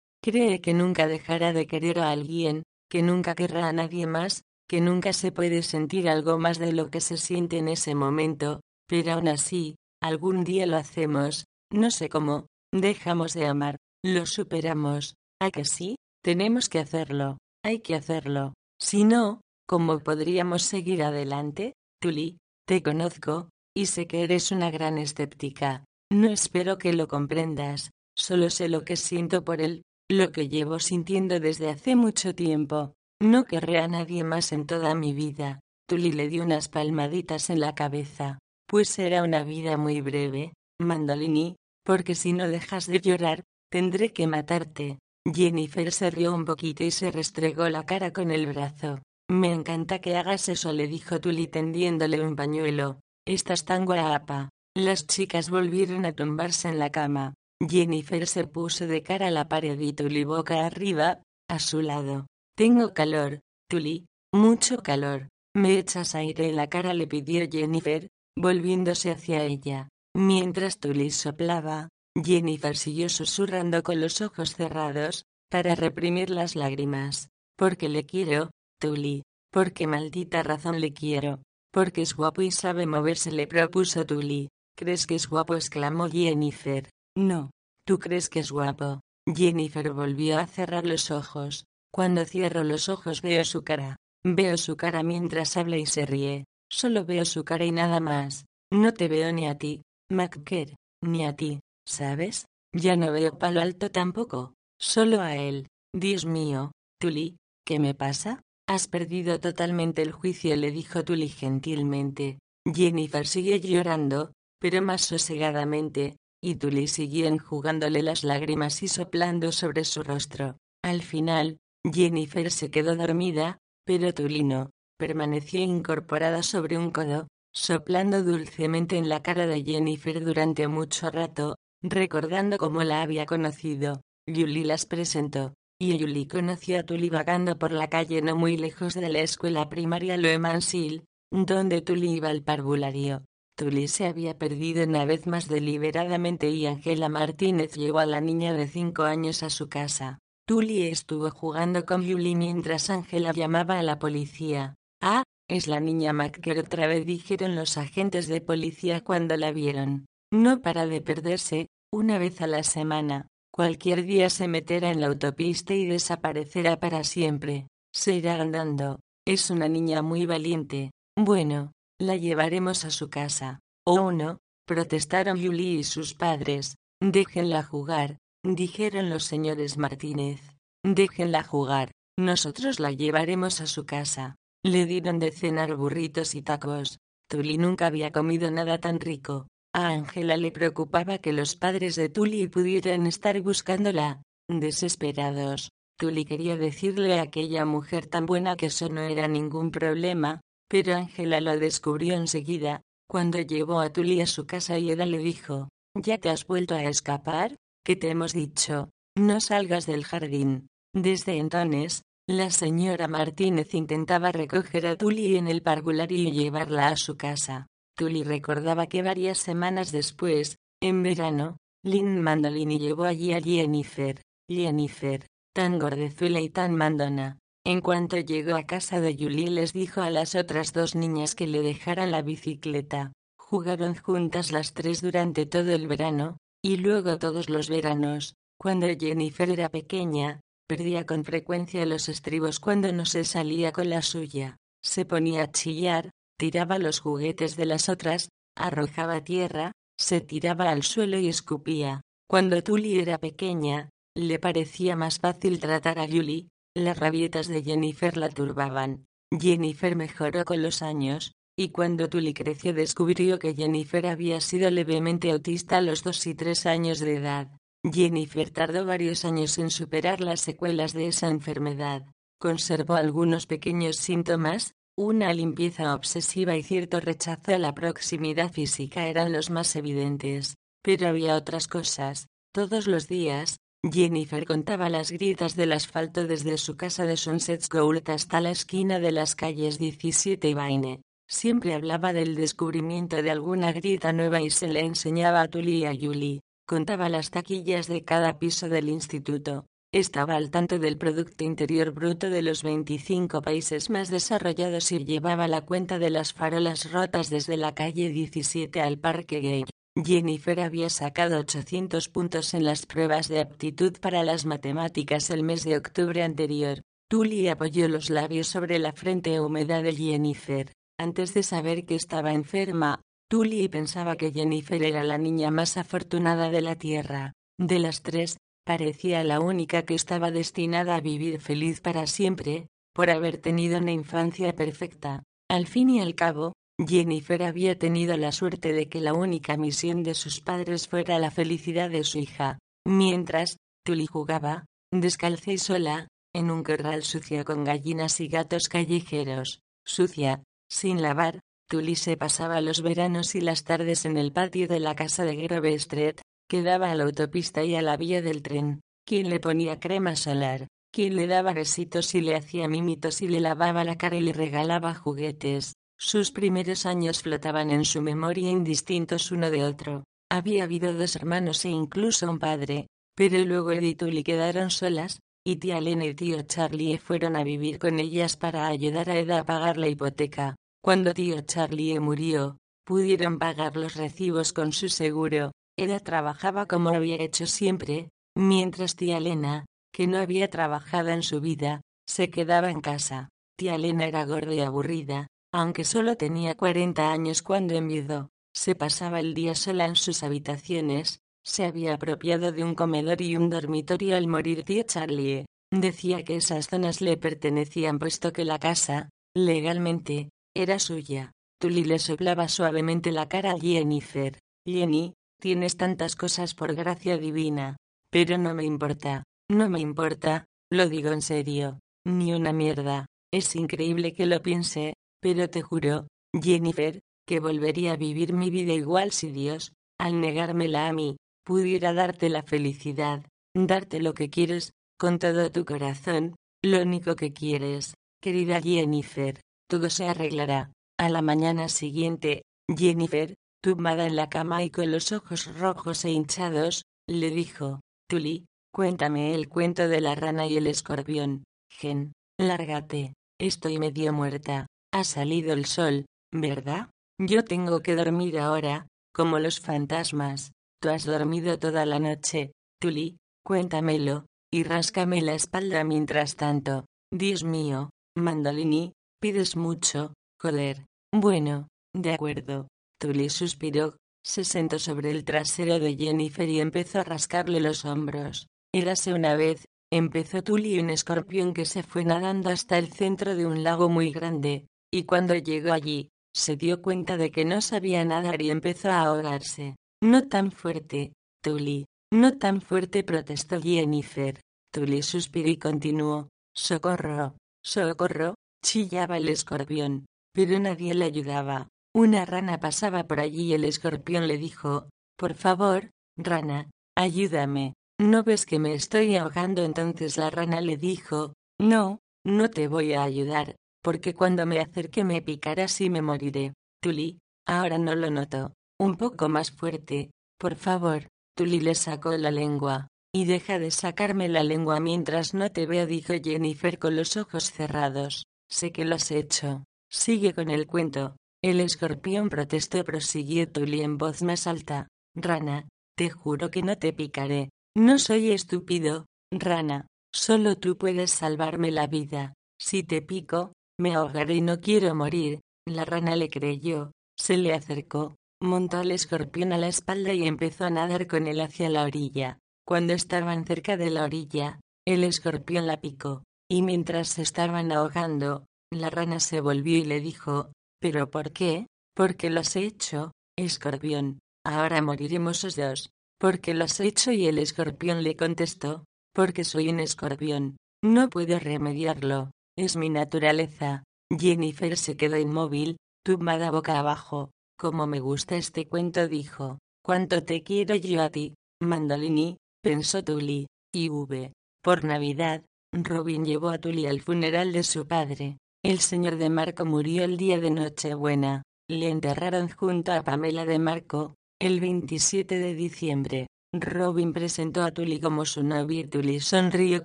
Speaker 1: cree que nunca dejará de querer a alguien, que nunca querrá a nadie más, que nunca se puede sentir algo más de lo que se siente en ese momento, pero aún así, algún día lo hacemos, no sé cómo, dejamos de amar, lo superamos, ¿a que sí? Tenemos que hacerlo, hay que hacerlo. Si no, ¿cómo podríamos seguir adelante? Tully, te conozco, y sé que eres una gran escéptica. No espero que lo comprendas, Solo sé lo que siento por él, lo que llevo sintiendo desde hace mucho tiempo. No querré a nadie más en toda mi vida. Tully le dio unas palmaditas en la cabeza. Pues será una vida muy breve, Mandolini, porque si no dejas de llorar, tendré que matarte. Jennifer se rió un poquito y se restregó la cara con el brazo. Me encanta que hagas eso, le dijo Tully tendiéndole un pañuelo. Estás tan guapa. Las chicas volvieron a tumbarse en la cama. Jennifer se puso de cara a la pared y Tully boca arriba, a su lado. Tengo calor, Tully, mucho calor. Me echas aire en la cara, le pidió Jennifer, volviéndose hacia ella. Mientras Tully soplaba, Jennifer siguió susurrando con los ojos cerrados, para reprimir las lágrimas. Porque le quiero, Tully. Porque maldita razón le quiero. Porque es guapo y sabe moverse, le propuso Tully. ¿Crees que es guapo? exclamó Jennifer. No. ¿Tú crees que es guapo? Jennifer volvió a cerrar los ojos. Cuando cierro los ojos veo su cara. Veo su cara mientras habla y se ríe. Solo veo su cara y nada más. No te veo ni a ti, McKer, ni a ti, ¿sabes? Ya no veo palo alto tampoco. Solo a él. Dios mío, Tully, ¿qué me pasa? Has perdido totalmente el juicio, le dijo Tully gentilmente. Jennifer sigue llorando, pero más sosegadamente, y Tully siguió enjugándole las lágrimas y soplando sobre su rostro. Al final, Jennifer se quedó dormida, pero Tully no, permaneció incorporada sobre un codo, soplando dulcemente en la cara de Jennifer durante mucho rato, recordando cómo la había conocido. Julie las presentó, y Julie conoció a Tully vagando por la calle no muy lejos de la escuela primaria Loemansil, donde Tully iba al parvulario. Tully se había perdido una vez más deliberadamente y Angela Martínez llevó a la niña de cinco años a su casa. Tully estuvo jugando con Julie mientras Angela llamaba a la policía. Ah, es la niña McKer otra vez dijeron los agentes de policía cuando la vieron. No para de perderse, una vez a la semana. Cualquier día se meterá en la autopista y desaparecerá para siempre. Se irá andando. Es una niña muy valiente. Bueno, la llevaremos a su casa. Oh no, protestaron Julie y sus padres. Déjenla jugar, dijeron los señores Martínez. Déjenla jugar, nosotros la llevaremos a su casa. Le dieron de cenar burritos y tacos. Tully nunca había comido nada tan rico. A Ángela le preocupaba que los padres de Tully pudieran estar buscándola. Desesperados. Tully quería decirle a aquella mujer tan buena que eso no era ningún problema, pero Ángela lo descubrió enseguida, cuando llevó a Tully a su casa y ella le dijo, ¿Ya te has vuelto a escapar? ¿Qué te hemos dicho? No salgas del jardín. Desde entonces, la señora Martínez intentaba recoger a Tully en el parvulario y llevarla a su casa. Tully recordaba que varias semanas después, en verano, Lynn Mandolini llevó allí a Jennifer. Jennifer, tan gordezuela y tan mandona, en cuanto llegó a casa de Julie les dijo a las otras dos niñas que le dejaran la bicicleta. Jugaron juntas las tres durante todo el verano, y luego todos los veranos. Cuando Jennifer era pequeña, perdía con frecuencia los estribos cuando no se salía con la suya. Se ponía a chillar, tiraba los juguetes de las otras, arrojaba tierra, se tiraba al suelo y escupía. Cuando Tully era pequeña, le parecía más fácil tratar a Julie, las rabietas de Jennifer la turbaban. Jennifer mejoró con los años, y cuando Tully creció descubrió que Jennifer había sido levemente autista a los dos y tres años de edad. Jennifer tardó varios años en superar las secuelas de esa enfermedad. Conservó algunos pequeños síntomas, una limpieza obsesiva y cierto rechazo a la proximidad física eran los más evidentes, pero había otras cosas. Todos los días, Jennifer contaba las grietas del asfalto desde su casa de Sunset Gould hasta la esquina de las calles 17 y Vaine. Siempre hablaba del descubrimiento de alguna grieta nueva y se le enseñaba a Tully y a Julie. Contaba las taquillas de cada piso del instituto. Estaba al tanto del Producto Interior Bruto de los 25 países más desarrollados y llevaba la cuenta de las farolas rotas desde la calle 17 al Parque Gay. Jennifer había sacado 800 puntos en las pruebas de aptitud para las matemáticas el mes de octubre anterior. Tully apoyó los labios sobre la frente húmeda de Jennifer. Antes de saber que estaba enferma, Tully pensaba que Jennifer era la niña más afortunada de la Tierra. De las tres, parecía la única que estaba destinada a vivir feliz para siempre, por haber tenido una infancia perfecta. Al fin y al cabo, Jennifer había tenido la suerte de que la única misión de sus padres fuera la felicidad de su hija, mientras, Tully jugaba, descalza y sola, en un corral sucio con gallinas y gatos callejeros, sucia, sin lavar, Tully se pasaba los veranos y las tardes en el patio de la casa de Grove Street, que daba a la autopista y a la vía del tren, quien le ponía crema solar, quien le daba besitos y le hacía mimitos y le lavaba la cara y le regalaba juguetes. Sus primeros años flotaban en su memoria indistintos uno de otro. Había habido dos hermanos e incluso un padre, pero luego Edith y quedaron solas, y tía Elena y tío Charlie fueron a vivir con ellas para ayudar a Eda a pagar la hipoteca. Cuando tío Charlie murió, pudieron pagar los recibos con su seguro. Eda trabajaba como había hecho siempre, mientras tía Elena, que no había trabajado en su vida, se quedaba en casa. Tía Elena era gorda y aburrida, aunque solo tenía cuarenta años cuando enviudó. Se pasaba el día sola en sus habitaciones, se había apropiado de un comedor y un dormitorio al morir tío Charlie. Decía que esas zonas le pertenecían puesto que la casa, legalmente, era suya. Tully le soplaba suavemente la cara a Jennifer. Jenny, tienes tantas cosas por gracia divina. Pero no me importa, no me importa, lo digo en serio. Ni una mierda. Es increíble que lo piense, pero te juro, Jennifer, que volvería a vivir mi vida igual si Dios, al negármela a mí, pudiera darte la felicidad, darte lo que quieres, con todo tu corazón, lo único que quieres, querida Jennifer, todo se arreglará. A la mañana siguiente, Jennifer, tumbada en la cama y con los ojos rojos e hinchados, le dijo, Tully, cuéntame el cuento de la rana y el escorpión. Gen, lárgate, estoy medio muerta, ha salido el sol, ¿verdad? Yo tengo que dormir ahora, como los fantasmas. Tú has dormido toda la noche, Tully, cuéntamelo, y ráscame la espalda mientras tanto. Dios mío, Mandolini, pides mucho, joder. Bueno, de acuerdo. Tully suspiró, se sentó sobre el trasero de Jennifer y empezó a rascarle los hombros. Érase una vez, empezó Tully un escorpión que se fue nadando hasta el centro de un lago muy grande, y cuando llegó allí, se dio cuenta de que no sabía nadar y empezó a ahogarse. No tan fuerte, Tully. No tan fuerte protestó Jennifer. Tully suspiró y continuó. Socorro. Socorro. Chillaba el escorpión. Pero nadie le ayudaba. Una rana pasaba por allí y el escorpión le dijo, Por favor, rana, ayúdame. ¿No ves que me estoy ahogando? Entonces la rana le dijo, No, no te voy a ayudar, porque cuando me acerque me picarás y me moriré. Tully, ahora no lo noto. Un poco más fuerte, por favor. Tully le sacó la lengua. Y deja de sacarme la lengua mientras no te veo, dijo Jennifer con los ojos cerrados. Sé que lo has hecho. Sigue con el cuento. El escorpión protestó, prosiguió Tully en voz más alta. Rana, te juro que no te picaré. No soy estúpido, rana. Solo tú puedes salvarme la vida. Si te pico, me ahogaré y no quiero morir. La rana le creyó. Se le acercó, montó al escorpión a la espalda y empezó a nadar con él hacia la orilla. Cuando estaban cerca de la orilla, el escorpión la picó, y mientras se estaban ahogando, la rana se volvió y le dijo, ¿Pero por qué? Porque lo has hecho, escorpión. Ahora moriremos los dos. Porque lo has hecho y el escorpión le contestó, porque soy un escorpión. No puedo remediarlo. Es mi naturaleza. Jennifer se quedó inmóvil, tumbada boca abajo. Como me gusta este cuento, dijo. ¿Cuánto te quiero yo a ti, Mandolini? pensó Tully. Y V. Por Navidad, Robin llevó a Tully al funeral de su padre. El señor de Marco murió el día de Nochebuena. Le enterraron junto a Pamela de Marco, el 27 de diciembre. Robin presentó a Tully como su novia y Tully sonrió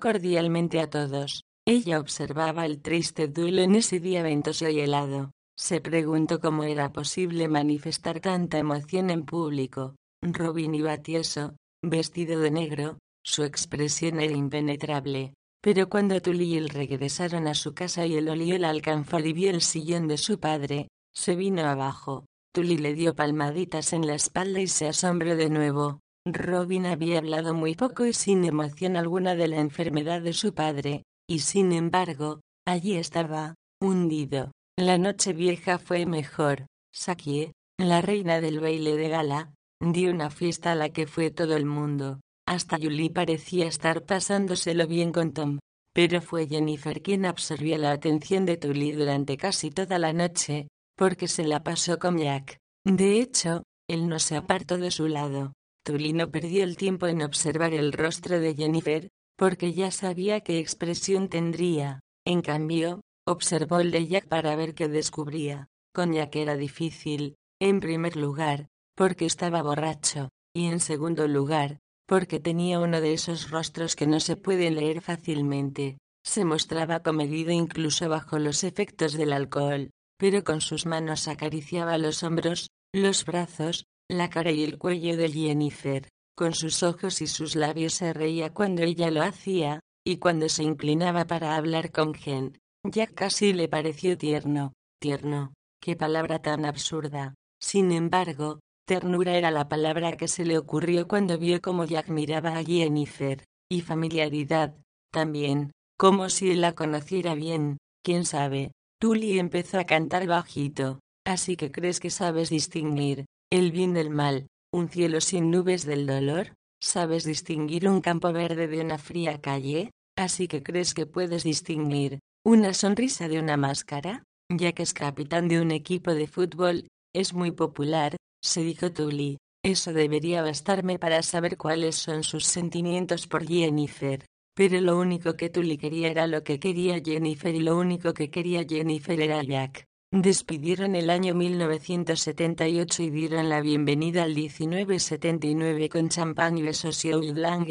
Speaker 1: cordialmente a todos. Ella observaba el triste duelo en ese día ventoso y helado. Se preguntó cómo era posible manifestar tanta emoción en público. Robin iba tieso, vestido de negro, su expresión era impenetrable. Pero cuando Tully y él regresaron a su casa y él olió el alcanfor y vio el sillón de su padre, se vino abajo. Tully le dio palmaditas en la espalda y se asombró de nuevo. Robin había hablado muy poco y sin emoción alguna de la enfermedad de su padre, y sin embargo, allí estaba, hundido. La noche vieja fue mejor. Sakie, la reina del baile de gala, dio una fiesta a la que fue todo el mundo. Hasta Julie parecía estar pasándoselo bien con Tom. Pero fue Jennifer quien absorbió la atención de Tully durante casi toda la noche, porque se la pasó con Jack. De hecho, él no se apartó de su lado. Tully no perdió el tiempo en observar el rostro de Jennifer, porque ya sabía qué expresión tendría. En cambio, observó el de Jack para ver qué descubría. Con Jack era difícil, en primer lugar, porque estaba borracho, y en segundo lugar, porque tenía uno de esos rostros que no se pueden leer fácilmente. Se mostraba comedido incluso bajo los efectos del alcohol, pero con sus manos acariciaba los hombros, los brazos, la cara y el cuello de Jennifer. Con sus ojos y sus labios se reía cuando ella lo hacía, y cuando se inclinaba para hablar con Gen, ya casi le pareció tierno, tierno. Qué palabra tan absurda. Sin embargo, ternura era la palabra que se le ocurrió cuando vio cómo Jack miraba a Jennifer, y familiaridad, también, como si la conociera bien, quién sabe. Tully empezó a cantar bajito. Así que crees que sabes distinguir el bien del mal, un cielo sin nubes del dolor, sabes distinguir un campo verde de una fría calle, así que crees que puedes distinguir una sonrisa de una máscara, ya que es capitán de un equipo de fútbol, es muy popular, se dijo Tully. Eso debería bastarme para saber cuáles son sus sentimientos por Jennifer. Pero lo único que Tully quería era lo que quería Jennifer y lo único que quería Jennifer era Jack. Despidieron el año 1978 y dieron la bienvenida al 1979 con champán y besos y Lang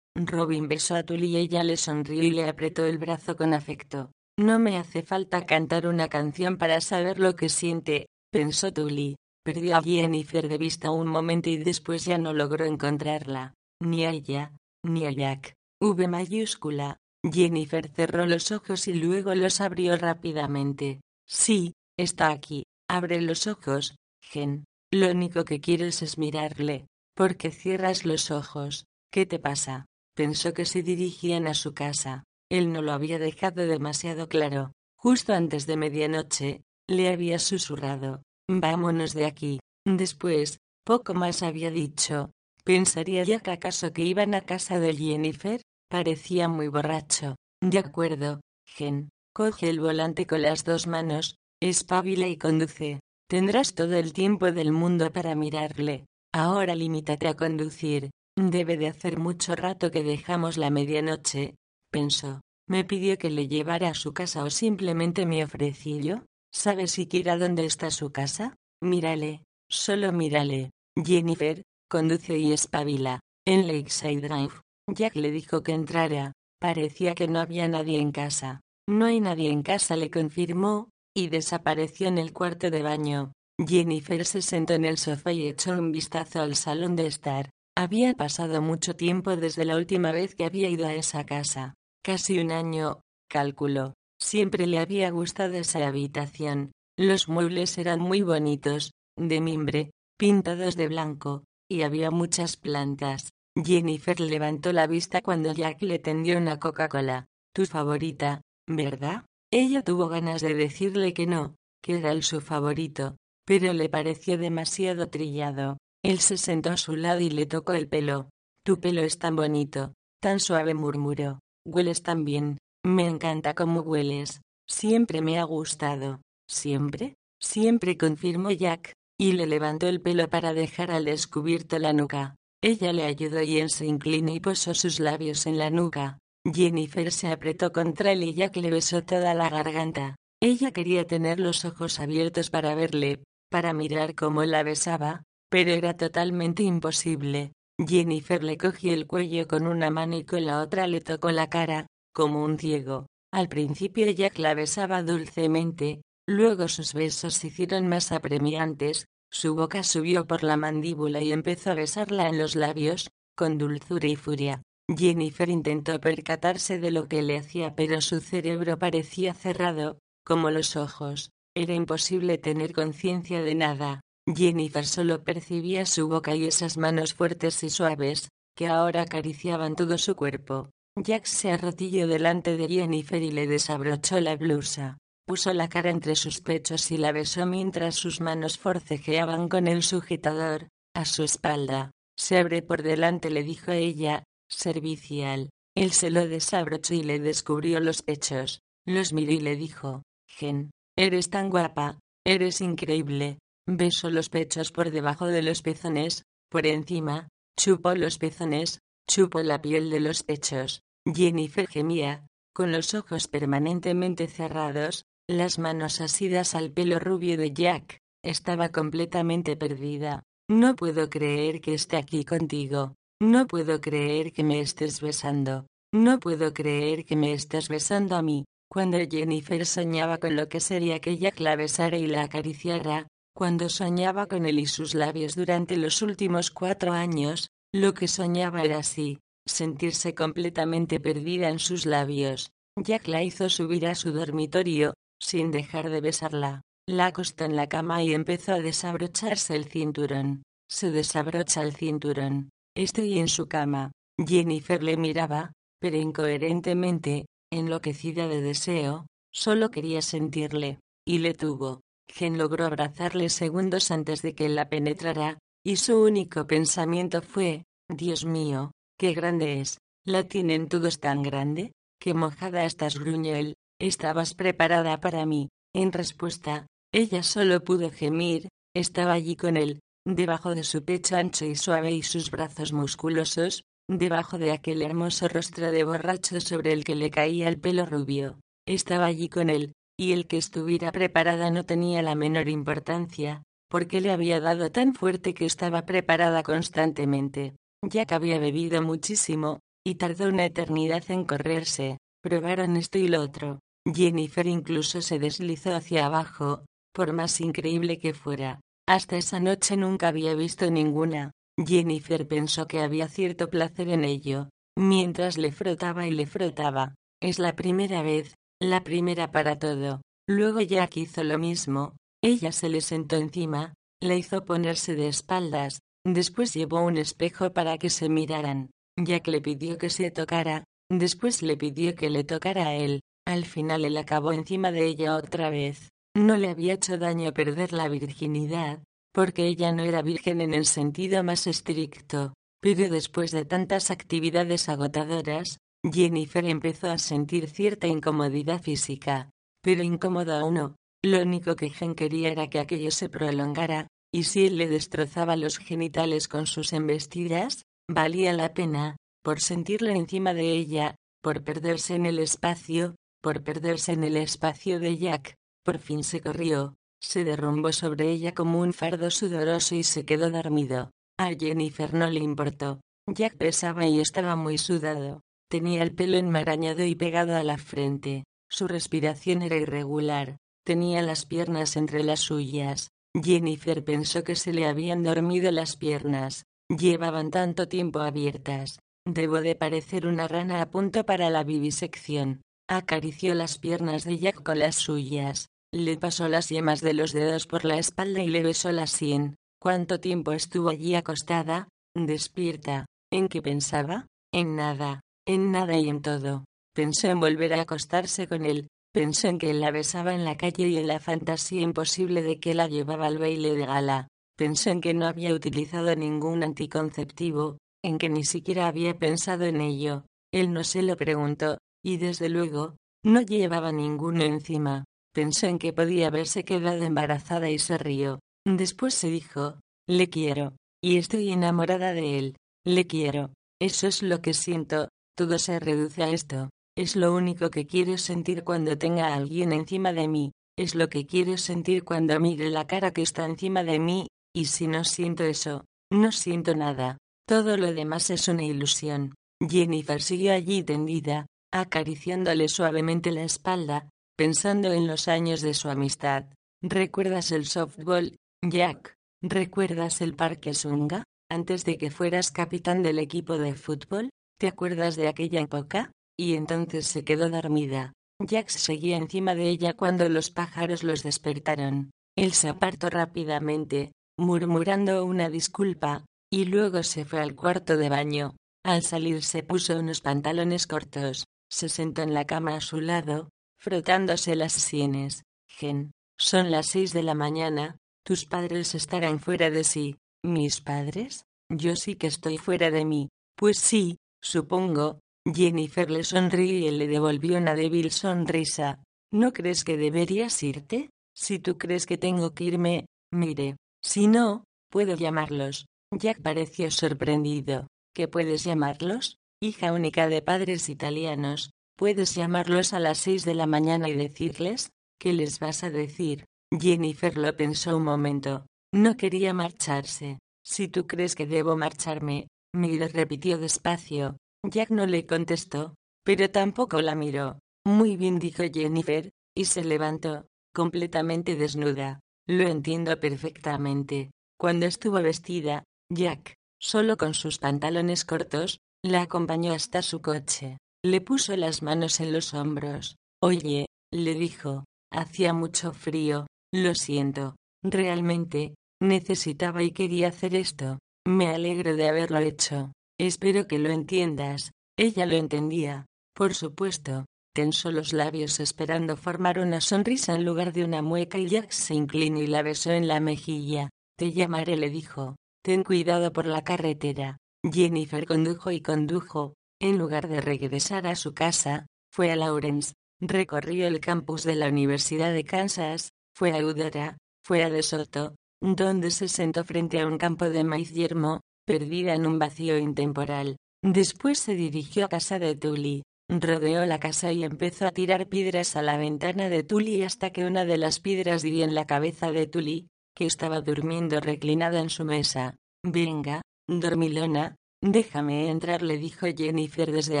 Speaker 1: Robin besó a Tully y ella le sonrió y le apretó el brazo con afecto. No me hace falta cantar una canción para saber lo que siente, pensó Tully. Perdió a Jennifer de vista un momento y después ya no logró encontrarla. Ni a ella, ni a Jack. V mayúscula. Jennifer cerró los ojos y luego los abrió rápidamente. Sí, está aquí. Abre los ojos, Gen. Lo único que quieres es mirarle. ¿Por qué cierras los ojos? ¿Qué te pasa? Pensó que se dirigían a su casa. Él no lo había dejado demasiado claro. Justo antes de medianoche, le había susurrado. Vámonos de aquí. Después, poco más había dicho. ¿Pensaría ya que acaso que iban a casa de Jennifer? Parecía muy borracho. De acuerdo, Gen. Coge el volante con las dos manos, espabila y conduce. Tendrás todo el tiempo del mundo para mirarle. Ahora limítate a conducir. Debe de hacer mucho rato que dejamos la medianoche, pensó. Me pidió que le llevara a su casa o simplemente me ofrecí yo. ¿Sabes siquiera dónde está su casa? Mírale, solo mírale. Jennifer, conduce y espabila. En Lakeside Drive. Jack le dijo que entrara. Parecía que no había nadie en casa. No hay nadie en casa, le confirmó, y desapareció en el cuarto de baño. Jennifer se sentó en el sofá y echó un vistazo al salón de estar. Había pasado mucho tiempo desde la última vez que había ido a esa casa. Casi un año, calculó. Siempre le había gustado esa habitación. Los muebles eran muy bonitos, de mimbre, pintados de blanco, y había muchas plantas. Jennifer levantó la vista cuando Jack le tendió una Coca-Cola. Tu favorita, ¿verdad? Ella tuvo ganas de decirle que no, que era el su favorito, pero le pareció demasiado trillado. Él se sentó a su lado y le tocó el pelo. Tu pelo es tan bonito, tan suave murmuró. Hueles tan bien. Me encanta cómo hueles. Siempre me ha gustado. ¿Siempre? Siempre confirmó Jack, y le levantó el pelo para dejar al descubierto la nuca. Ella le ayudó y él se inclinó y posó sus labios en la nuca. Jennifer se apretó contra él y Jack le besó toda la garganta. Ella quería tener los ojos abiertos para verle, para mirar cómo la besaba, pero era totalmente imposible. Jennifer le cogió el cuello con una mano y con la otra le tocó la cara, como un ciego. Al principio Jack la besaba dulcemente, luego sus besos se hicieron más apremiantes, su boca subió por la mandíbula y empezó a besarla en los labios, con dulzura y furia. Jennifer intentó percatarse de lo que le hacía, pero su cerebro parecía cerrado, como los ojos. Era imposible tener conciencia de nada. Jennifer solo percibía su boca y esas manos fuertes y suaves, que ahora acariciaban todo su cuerpo. Jack se arrodilló delante de Jennifer y le desabrochó la blusa puso la cara entre sus pechos y la besó mientras sus manos forcejeaban con el sujetador, a su espalda. Se abre por delante, le dijo ella, servicial. Él se lo desabrochó y le descubrió los pechos. Los miró y le dijo, Gen, eres tan guapa, eres increíble. Besó los pechos por debajo de los pezones, por encima, chupó los pezones, chupó la piel de los pechos. Jennifer gemía, con los ojos permanentemente cerrados, las manos asidas al pelo rubio de Jack. Estaba completamente perdida. No puedo creer que esté aquí contigo. No puedo creer que me estés besando. No puedo creer que me estés besando a mí. Cuando Jennifer soñaba con lo que sería que Jack la besara y la acariciara, cuando soñaba con él y sus labios durante los últimos cuatro años, lo que soñaba era así, sentirse completamente perdida en sus labios. Jack la hizo subir a su dormitorio, sin dejar de besarla. La acostó en la cama y empezó a desabrocharse el cinturón. Se desabrocha el cinturón. Estoy en su cama. Jennifer le miraba, pero incoherentemente, enloquecida de deseo, solo quería sentirle, y le tuvo. Gen logró abrazarle segundos antes de que la penetrara, y su único pensamiento fue, Dios mío, qué grande es, la tienen todos tan grande, qué mojada estás gruñó estabas preparada para mí, en respuesta, ella solo pudo gemir, estaba allí con él, debajo de su pecho ancho y suave y sus brazos musculosos, debajo de aquel hermoso rostro de borracho sobre el que le caía el pelo rubio. Estaba allí con él, y el que estuviera preparada no tenía la menor importancia, porque le había dado tan fuerte que estaba preparada constantemente. Jack había bebido muchísimo, y tardó una eternidad en correrse. Probaron esto y lo otro. Jennifer incluso se deslizó hacia abajo, por más increíble que fuera. Hasta esa noche nunca había visto ninguna. Jennifer pensó que había cierto placer en ello, mientras le frotaba y le frotaba. Es la primera vez, la primera para todo. Luego Jack hizo lo mismo. Ella se le sentó encima, le hizo ponerse de espaldas, después llevó un espejo para que se miraran. Jack le pidió que se tocara, después le pidió que le tocara a él. Al final él acabó encima de ella otra vez. No le había hecho daño perder la virginidad, porque ella no era virgen en el sentido más estricto, pero después de tantas actividades agotadoras, Jennifer empezó a sentir cierta incomodidad física, pero incómoda o no, lo único que Jen quería era que aquello se prolongara, y si él le destrozaba los genitales con sus embestidas, valía la pena, por sentirle encima de ella, por perderse en el espacio, por perderse en el espacio de Jack, por fin se corrió, se derrumbó sobre ella como un fardo sudoroso y se quedó dormido. A Jennifer no le importó. Jack pesaba y estaba muy sudado. Tenía el pelo enmarañado y pegado a la frente. Su respiración era irregular. Tenía las piernas entre las suyas. Jennifer pensó que se le habían dormido las piernas. Llevaban tanto tiempo abiertas. Debo de parecer una rana a punto para la vivisección. Acarició las piernas de Jack con las suyas. Le pasó las yemas de los dedos por la espalda y le besó la sien. ¿Cuánto tiempo estuvo allí acostada? Despierta. ¿En qué pensaba? En nada, en nada y en todo. Pensó en volver a acostarse con él, pensó en que él la besaba en la calle y en la fantasía imposible de que la llevaba al baile de gala. Pensó en que no había utilizado ningún anticonceptivo, en que ni siquiera había pensado en ello. Él no se lo preguntó, y desde luego, no llevaba ninguno encima. Pensó en que podía haberse quedado embarazada y se rió. Después se dijo, le quiero, y estoy enamorada de él, le quiero, eso es lo que siento, todo se reduce a esto, es lo único que quiero sentir cuando tenga a alguien encima de mí, es lo que quiero sentir cuando mire la cara que está encima de mí, y si no siento eso, no siento nada, todo lo demás es una ilusión. Jennifer siguió allí tendida, acariciándole suavemente la espalda, pensando en los años de su amistad. ¿Recuerdas el softball, Jack? ¿Recuerdas el Parque Sunga? Antes de que fueras capitán del equipo de fútbol, ¿te acuerdas de aquella época? Y entonces se quedó dormida. Jack seguía encima de ella cuando los pájaros los despertaron. Él se apartó rápidamente, murmurando una disculpa, y luego se fue al cuarto de baño. Al salir se puso unos pantalones cortos, se sentó en la cama a su lado, frotándose las sienes. Gen, son las seis de la mañana, tus padres estarán fuera de sí. ¿Mis padres? Yo sí que estoy fuera de mí. Pues sí, supongo. Jennifer le sonrió y le devolvió una débil sonrisa. ¿No crees que deberías irte? Si tú crees que tengo que irme, mire. Si no, puedo llamarlos. Jack pareció sorprendido. ¿Qué puedes llamarlos? Hija única de padres italianos. Puedes llamarlos a las seis de la mañana y decirles, ¿qué les vas a decir? Jennifer lo pensó un momento. No quería marcharse. Si tú crees que debo marcharme, Mire repitió despacio. Jack no le contestó, pero tampoco la miró. Muy bien dijo Jennifer, y se levantó, completamente desnuda. Lo entiendo perfectamente. Cuando estuvo vestida, Jack, solo con sus pantalones cortos, la acompañó hasta su coche. Le puso las manos en los hombros. Oye, le dijo, hacía mucho frío, lo siento. Realmente, necesitaba y quería hacer esto. Me alegro de haberlo hecho. Espero que lo entiendas. Ella lo entendía. Por supuesto. Tensó los labios esperando formar una sonrisa en lugar de una mueca y Jack se inclinó y la besó en la mejilla. Te llamaré, le dijo. Ten cuidado por la carretera. Jennifer condujo y condujo. En lugar de regresar a su casa, fue a Lawrence, recorrió el campus de la Universidad de Kansas, fue a Eudora, fue a DeSoto, donde se sentó frente a un campo de maíz yermo, perdida en un vacío intemporal. Después se dirigió a casa de Tully, rodeó la casa y empezó a tirar piedras a la ventana de Tully hasta que una de las piedras dio en la cabeza de Tully, que estaba durmiendo reclinada en su mesa. Venga, dormilona, déjame entrar, le dijo Jennifer desde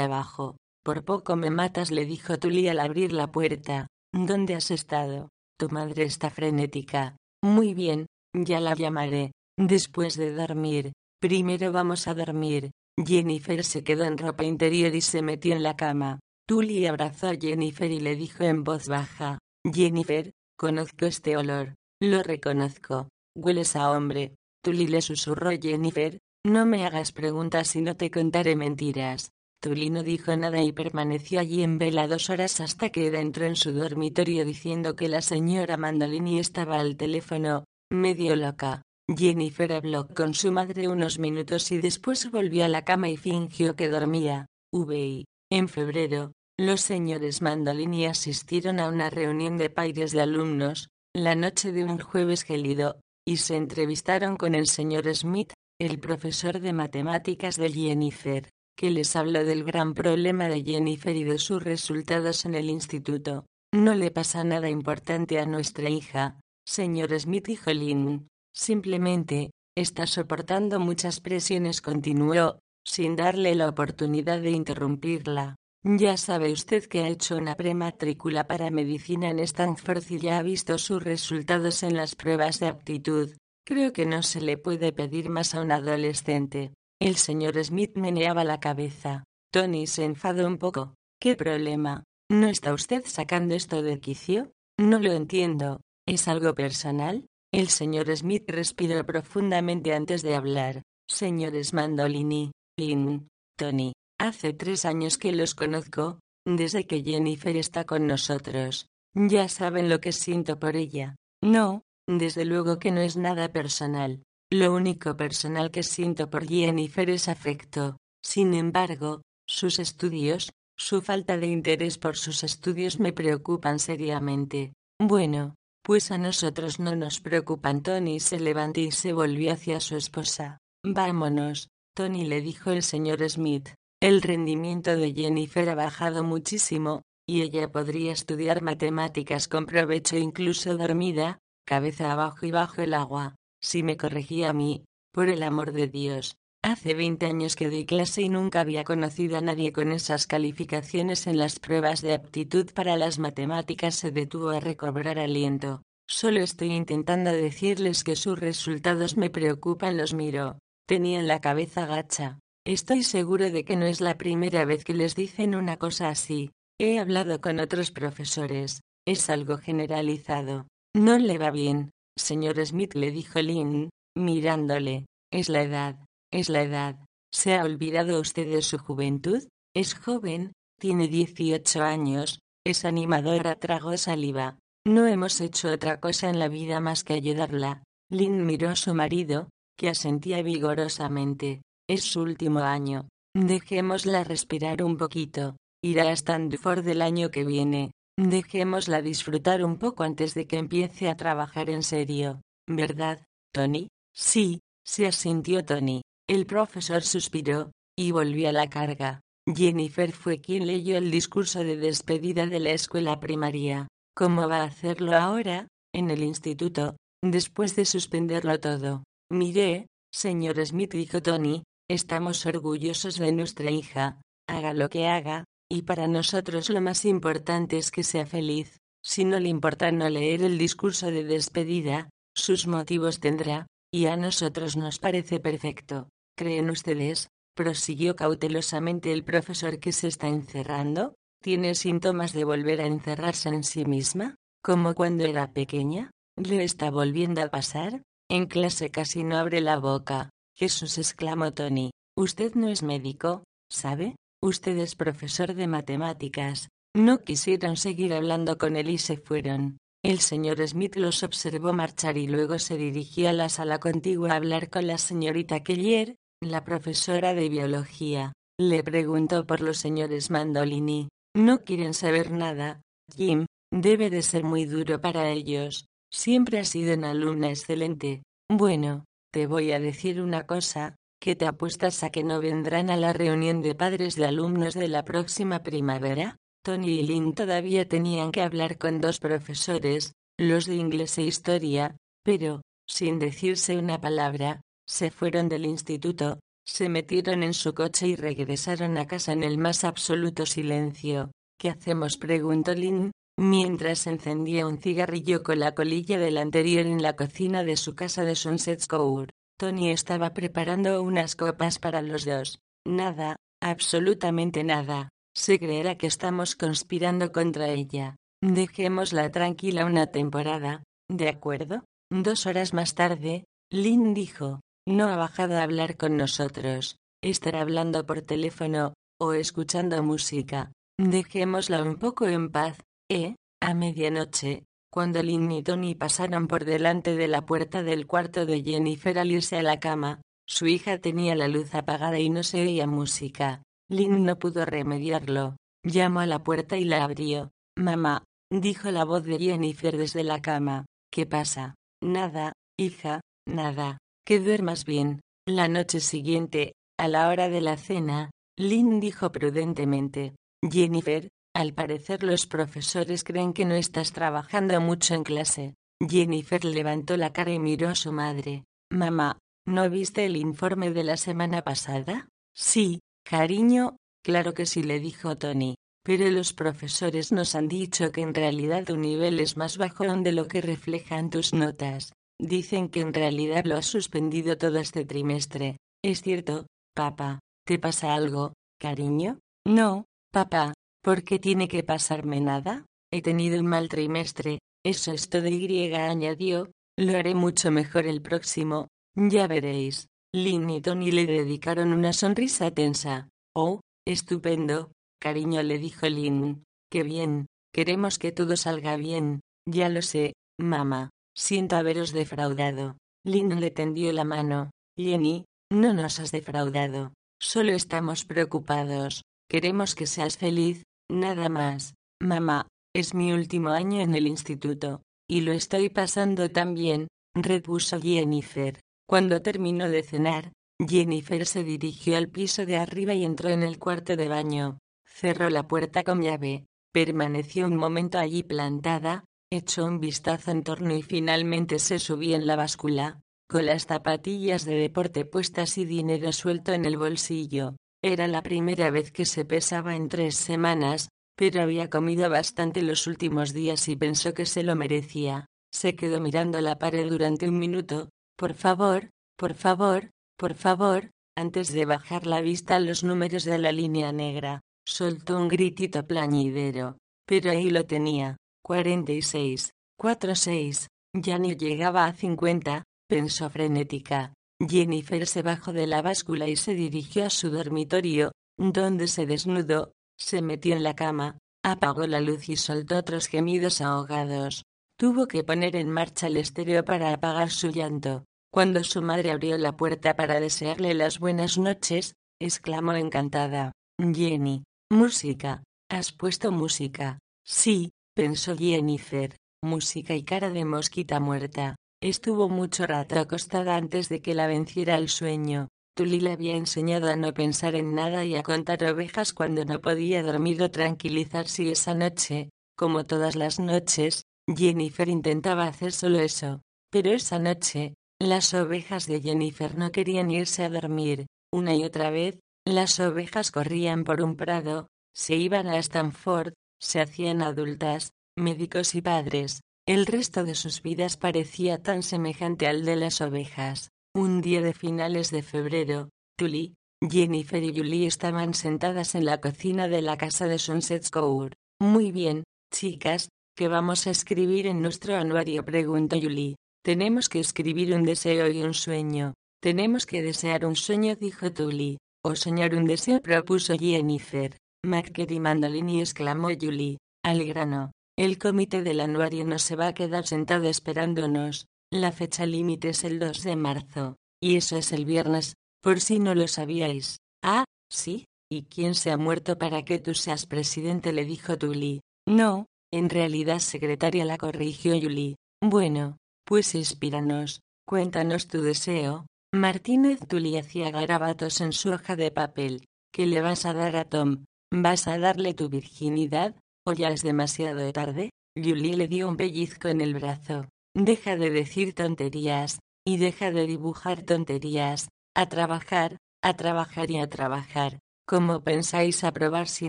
Speaker 1: abajo. Por poco me matas, le dijo Tully al abrir la puerta. ¿Dónde has estado? Tu madre está frenética. Muy bien, ya la llamaré. Después de dormir. Primero vamos a dormir. Jennifer se quedó en ropa interior y se metió en la cama. Tully abrazó a Jennifer y le dijo en voz baja, Jennifer, conozco este olor. Lo reconozco. Hueles a hombre. Tully le susurró Jennifer, no me hagas preguntas y no te contaré mentiras. Tully no dijo nada y permaneció allí en vela dos horas hasta que entró en su dormitorio diciendo que la señora Mandolini estaba al teléfono, medio loca. Jennifer habló con su madre unos minutos y después volvió a la cama y fingió que dormía. VI. En febrero, los señores Mandolini asistieron a una reunión de padres de alumnos, la noche de un jueves gélido, y se entrevistaron con el señor Smith, el profesor de matemáticas de Jennifer, que les habló del gran problema de Jennifer y de sus resultados en el instituto. No le pasa nada importante a nuestra hija, Señor Smith y Lynn. Simplemente, está soportando muchas presiones, continuó, sin darle la oportunidad de interrumpirla. Ya sabe usted que ha hecho una prematrícula para medicina en Stanford y ya ha visto sus resultados en las pruebas de aptitud. Creo que no se le puede pedir más a un adolescente. El señor Smith meneaba la cabeza. Tony se enfadó un poco. ¿Qué problema? ¿No está usted sacando esto de quicio? No lo entiendo. ¿Es algo personal? El señor Smith respiró profundamente antes de hablar. Señores Mandolini, Lynn, Tony, hace tres años que los conozco, desde que Jennifer está con nosotros. Ya saben lo que siento por ella. No, desde luego que no es nada personal. Lo único personal que siento por Jennifer es afecto. Sin embargo, sus estudios, su falta de interés por sus estudios me preocupan seriamente. Bueno, pues a nosotros no nos preocupan. Tony se levantó y se volvió hacia su esposa. Vámonos, Tony le dijo el señor Smith. El rendimiento de Jennifer ha bajado muchísimo, y ella podría estudiar matemáticas con provecho incluso dormida, cabeza abajo y bajo el agua. Si me corregía a mí, por el amor de Dios, Hace veinte años que di clase y nunca había conocido a nadie con esas calificaciones en las pruebas de aptitud para las matemáticas. Se detuvo a recobrar aliento. Solo estoy intentando decirles que sus resultados me preocupan. Los miro. Tenían la cabeza gacha. Estoy seguro de que no es la primera vez que les dicen una cosa así. He hablado con otros profesores. Es algo generalizado. No le va bien, señor Smith, le dijo Lynn, mirándole. Es la edad. Es la edad. ¿Se ha olvidado usted de su juventud? Es joven, tiene 18 años, es animadora, tragó saliva. No hemos hecho otra cosa en la vida más que ayudarla. Lynn miró a su marido, que asentía vigorosamente. Es su último año. Dejémosla respirar un poquito. Irá a Stanford el año que viene. Dejémosla disfrutar un poco antes de que empiece a trabajar en serio. ¿Verdad, Tony? Sí, se asintió Tony. El profesor suspiró, y volvió a la carga. Jennifer fue quien leyó el discurso de despedida de la escuela primaria. ¿Cómo va a hacerlo ahora, en el instituto, después de suspenderlo todo? Mire, señor Smith, dijo Tony, estamos orgullosos de nuestra hija, haga lo que haga, y para nosotros lo más importante es que sea feliz. Si no le importa no leer el discurso de despedida, sus motivos tendrá, y a nosotros nos parece perfecto. ¿Creen ustedes? prosiguió cautelosamente el profesor que se está encerrando. ¿Tiene síntomas de volver a encerrarse en sí misma? ¿Como cuando era pequeña? ¿Le está volviendo a pasar? En clase casi no abre la boca. Jesús exclamó Tony. Usted no es médico, ¿sabe? Usted es profesor de matemáticas. No quisieron seguir hablando con él y se fueron. El señor Smith los observó marchar y luego se dirigió a la sala contigua a hablar con la señorita Kellier, la profesora de biología. Le preguntó por los señores Mandolini. No quieren saber nada. Jim, debe de ser muy duro para ellos. Siempre ha sido una alumna excelente. Bueno, te voy a decir una cosa, que te apuestas a que no vendrán a la reunión de padres de alumnos de la próxima primavera. Tony y Lynn todavía tenían que hablar con dos profesores, los de inglés e historia, pero, sin decirse una palabra, se fueron del instituto, se metieron en su coche y regresaron a casa en el más absoluto silencio. ¿Qué hacemos? preguntó Lynn, mientras encendía un cigarrillo con la colilla del anterior en la cocina de su casa de Sunset Square. Tony estaba preparando unas copas para los dos. Nada, absolutamente nada. Se creerá que estamos conspirando contra ella. Dejémosla tranquila una temporada, ¿de acuerdo? Dos horas más tarde, Lynn dijo, no ha bajado a hablar con nosotros. Estará hablando por teléfono, o escuchando música. Dejémosla un poco en paz, ¿eh? A medianoche, cuando Lynn y Tony pasaron por delante de la puerta del cuarto de Jennifer al irse a la cama, su hija tenía la luz apagada y no se oía música. Lynn no pudo remediarlo. Llamó a la puerta y la abrió. Mamá, dijo la voz de Jennifer desde la cama. ¿Qué pasa? Nada, hija, nada. Que duermas bien. La noche siguiente, a la hora de la cena, Lynn dijo prudentemente. Jennifer, al parecer los profesores creen que no estás trabajando mucho en clase. Jennifer levantó la cara y miró a su madre. Mamá, ¿no viste el informe de la semana pasada? Sí, Cariño, claro que sí le dijo Tony, pero los profesores nos han dicho que en realidad tu nivel es más bajo de lo que reflejan tus notas. Dicen que en realidad lo has suspendido todo este trimestre. ¿Es cierto, papá? ¿Te pasa algo, cariño? No, papá, ¿por qué tiene que pasarme nada? He tenido un mal trimestre, eso es todo y añadió, lo haré mucho mejor el próximo, ya veréis. Lynn y Tony le dedicaron una sonrisa tensa. Oh, estupendo, cariño le dijo Lynn. Qué bien, queremos que todo salga bien. Ya lo sé, mamá. Siento haberos defraudado. Lynn le tendió la mano. Jenny, no nos has defraudado. Solo estamos preocupados. Queremos que seas feliz, nada más. Mamá, es mi último año en el instituto, y lo estoy pasando tan bien, repuso Jennifer. Cuando terminó de cenar, Jennifer se dirigió al piso de arriba y entró en el cuarto de baño. Cerró la puerta con llave, permaneció un momento allí plantada, echó un vistazo en torno y finalmente se subió en la báscula, con las zapatillas de deporte puestas y dinero suelto en el bolsillo. Era la primera vez que se pesaba en tres semanas, pero había comido bastante los últimos días y pensó que se lo merecía. Se quedó mirando la pared durante un minuto, por favor, por favor, por favor, antes de bajar la vista a los números de la línea negra, soltó un gritito plañidero. Pero ahí lo tenía. 46, 46. Ya ni llegaba a 50, pensó frenética. Jennifer se bajó de la báscula y se dirigió a su dormitorio, donde se desnudó, se metió en la cama, apagó la luz y soltó otros gemidos ahogados. Tuvo que poner en marcha el estéreo para apagar su llanto. Cuando su madre abrió la puerta para desearle las buenas noches, exclamó encantada. Jenny, música. ¿Has puesto música? Sí, pensó Jennifer, música y cara de mosquita muerta. Estuvo mucho rato acostada antes de que la venciera el sueño. Tully le había enseñado a no pensar en nada y a contar ovejas cuando no podía dormir o tranquilizarse y esa noche, como todas las noches, Jennifer intentaba hacer solo eso. Pero esa noche, las ovejas de Jennifer no querían irse a dormir. Una y otra vez, las ovejas corrían por un prado, se iban a Stanford, se hacían adultas, médicos y padres. El resto de sus vidas parecía tan semejante al de las ovejas. Un día de finales de febrero, Tully, Jennifer y Julie estaban sentadas en la cocina de la casa de Sunset Score. Muy bien, chicas, ¿qué vamos a escribir en nuestro anuario? preguntó Julie. Tenemos que escribir un deseo y un sueño. Tenemos que desear un sueño, dijo Tully. O soñar un deseo, propuso Jennifer. y Mandolini exclamó Julie. Al grano. El comité del anuario no se va a quedar sentado esperándonos. La fecha límite es el 2 de marzo, y eso es el viernes, por si no lo sabíais. Ah, sí, ¿y quién se ha muerto para que tú seas presidente? le dijo Tully. No, en realidad secretaria la corrigió Julie. Bueno, pues inspíranos, cuéntanos tu deseo. Martínez Tully hacía garabatos en su hoja de papel. ¿Qué le vas a dar a Tom? ¿Vas a darle tu virginidad? ¿O ya es demasiado tarde? Julie le dio un pellizco en el brazo. Deja de decir tonterías, y deja de dibujar tonterías, a trabajar, a trabajar y a trabajar. ¿Cómo pensáis aprobar si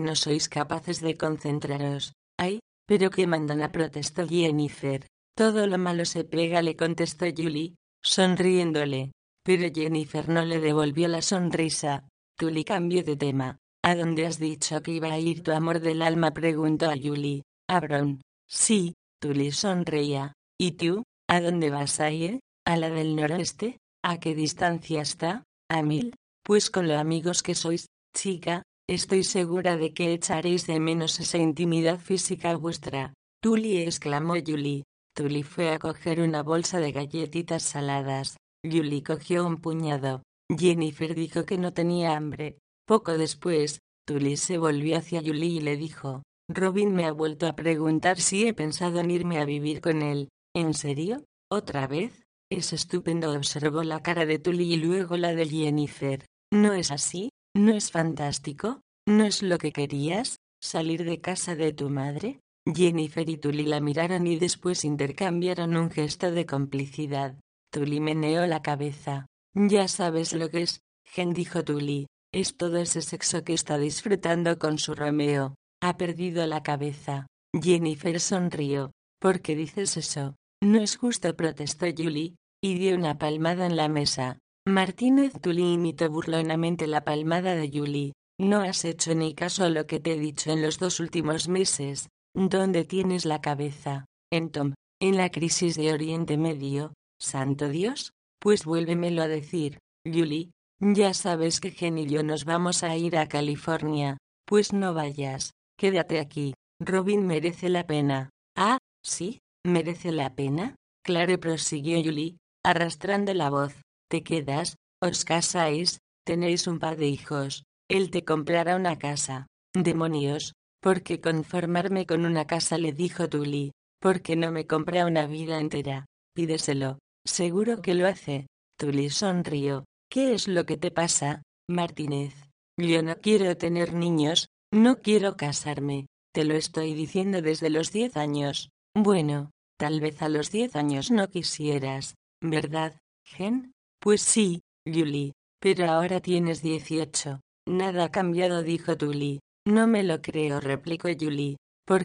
Speaker 1: no sois capaces de concentraros? Ay, pero qué mandana protestó Jennifer. Todo lo malo se pega, le contestó Julie, sonriéndole. Pero Jennifer no le devolvió la sonrisa. Tully cambió de tema. ¿A dónde has dicho que iba a ir tu amor del alma? preguntó a Julie. A Brown. Sí, Tully sonreía. ¿Y tú? ¿A dónde vas a ir? ¿A la del noroeste? ¿A qué distancia está? ¿A mil? Pues con lo amigos que sois, chica, estoy segura de que echaréis de menos esa intimidad física vuestra. Tully exclamó Julie. Tully fue a coger una bolsa de galletitas saladas. Julie cogió un puñado. Jennifer dijo que no tenía hambre. Poco después, Tully se volvió hacia Julie y le dijo, Robin me ha vuelto a preguntar si he pensado en irme a vivir con él. ¿En serio? ¿Otra vez? Es estupendo, observó la cara de Tully y luego la de Jennifer. ¿No es así? ¿No es fantástico? ¿No es lo que querías? ¿Salir de casa de tu madre? Jennifer y Tully la miraron y después intercambiaron un gesto de complicidad. Tully meneó la cabeza. Ya sabes lo que es, Gen dijo Tully. Es todo ese sexo que está disfrutando con su Romeo. Ha perdido la cabeza. Jennifer sonrió. ¿Por qué dices eso? No es justo, protestó Julie, y dio una palmada en la mesa. Martínez Tully imitó burlonamente la palmada de Julie. No has hecho ni caso a lo que te he dicho en los dos últimos meses. ¿Dónde tienes la cabeza? En Tom, en la crisis de Oriente Medio. ¿Santo Dios? Pues vuélvemelo a decir, Julie. Ya sabes que Gen y yo nos vamos a ir a California. Pues no vayas. Quédate aquí. Robin merece la pena. Ah, sí, ¿Merece la pena? Clare prosiguió Julie, arrastrando la voz. Te quedas, os casáis, tenéis un par de hijos, él te comprará una casa. Demonios, ¿por qué conformarme con una casa? le dijo Tully. ¿Por qué no me compra una vida entera? Pídeselo. Seguro que lo hace. Tully sonrió. ¿Qué es lo que te pasa, Martínez? Yo no quiero tener niños, no quiero casarme. Te lo estoy diciendo desde los diez años. Bueno, Tal vez a los diez años no quisieras, ¿verdad, Gen? Pues sí, Julie, pero ahora tienes dieciocho. Nada ha cambiado, dijo Tully. No me lo creo, replicó Julie.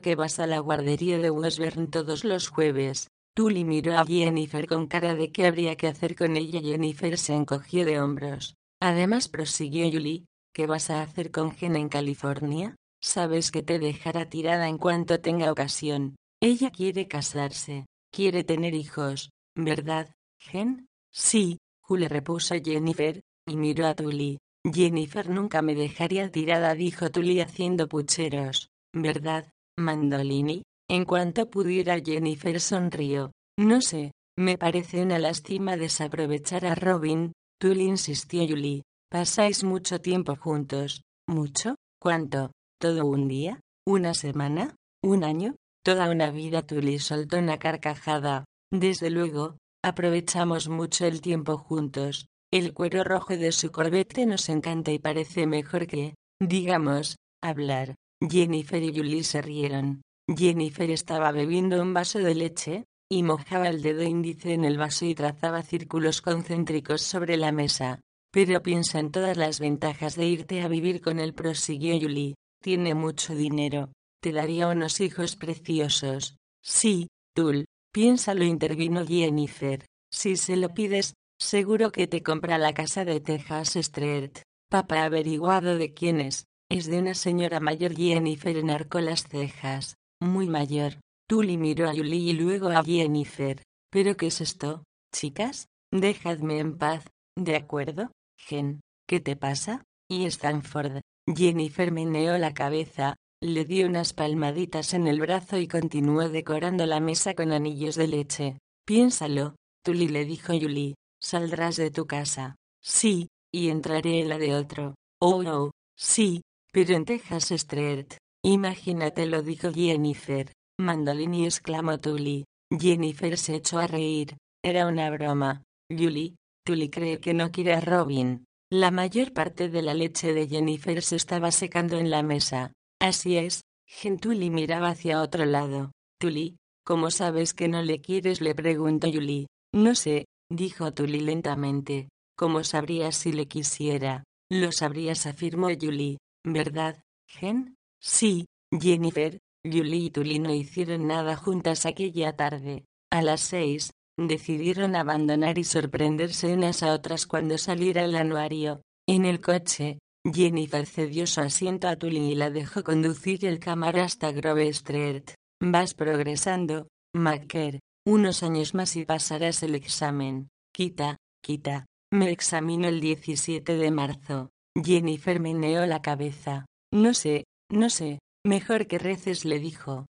Speaker 1: qué vas a la guardería de Westburn todos los jueves. Tully miró a Jennifer con cara de qué habría que hacer con ella. Jennifer se encogió de hombros. Además, prosiguió Julie, ¿qué vas a hacer con Gen en California? Sabes que te dejará tirada en cuanto tenga ocasión. Ella quiere casarse, quiere tener hijos, ¿verdad, Gen? Sí, Jule repuso Jennifer, y miró a Tully. Jennifer nunca me dejaría tirada, dijo Tully haciendo pucheros, ¿verdad, Mandolini? En cuanto pudiera Jennifer sonrió. No sé, me parece una lástima desaprovechar a Robin, Tully insistió Julie. Pasáis mucho tiempo juntos. ¿Mucho? ¿Cuánto? ¿Todo un día? ¿Una semana? ¿Un año? Toda una vida Tully soltó una carcajada. Desde luego, aprovechamos mucho el tiempo juntos. El cuero rojo de su corbete nos encanta y parece mejor que, digamos, hablar. Jennifer y Julie se rieron. Jennifer estaba bebiendo un vaso de leche, y mojaba el dedo índice en el vaso y trazaba círculos concéntricos sobre la mesa. Pero piensa en todas las ventajas de irte a vivir con él, prosiguió Julie. Tiene mucho dinero. Te daría unos hijos preciosos. Sí, Tul. Piénsalo, intervino Jennifer. Si se lo pides, seguro que te compra la casa de Texas Street. Papá averiguado de quién es. Es de una señora mayor. Jennifer enarcó las cejas. Muy mayor. Tully miró a Julie y luego a Jennifer. ¿Pero qué es esto, chicas? Dejadme en paz. ¿De acuerdo? Gen. ¿Qué te pasa? Y Stanford. Jennifer meneó la cabeza, le dio unas palmaditas en el brazo y continuó decorando la mesa con anillos de leche. Piénsalo, Tully le dijo Julie. Saldrás de tu casa. Sí, y entraré en la de otro. Oh, oh, sí, pero en Texas Street. Imagínate lo dijo Jennifer. Mandolini exclamó Tully. Jennifer se echó a reír. Era una broma. Julie, Tully cree que no quiere a Robin. La mayor parte de la leche de Jennifer se estaba secando en la mesa. Así es. Gentuli miraba hacia otro lado. Tully, ¿cómo sabes que no le quieres? le preguntó Julie. No sé, dijo Tully lentamente. ¿Cómo sabrías si le quisiera? Lo sabrías, afirmó Julie. ¿Verdad, Gen? Sí, Jennifer, Julie y Tully no hicieron nada juntas aquella tarde. A las seis, decidieron abandonar y sorprenderse unas a otras cuando saliera el anuario. En el coche, Jennifer cedió su asiento a Tully y la dejó conducir el cámara hasta Grove Street. Vas progresando, Macker. Unos años más y pasarás el examen. Quita, quita. Me examino el 17 de marzo. Jennifer meneó la cabeza. No sé, no sé, mejor que reces le dijo.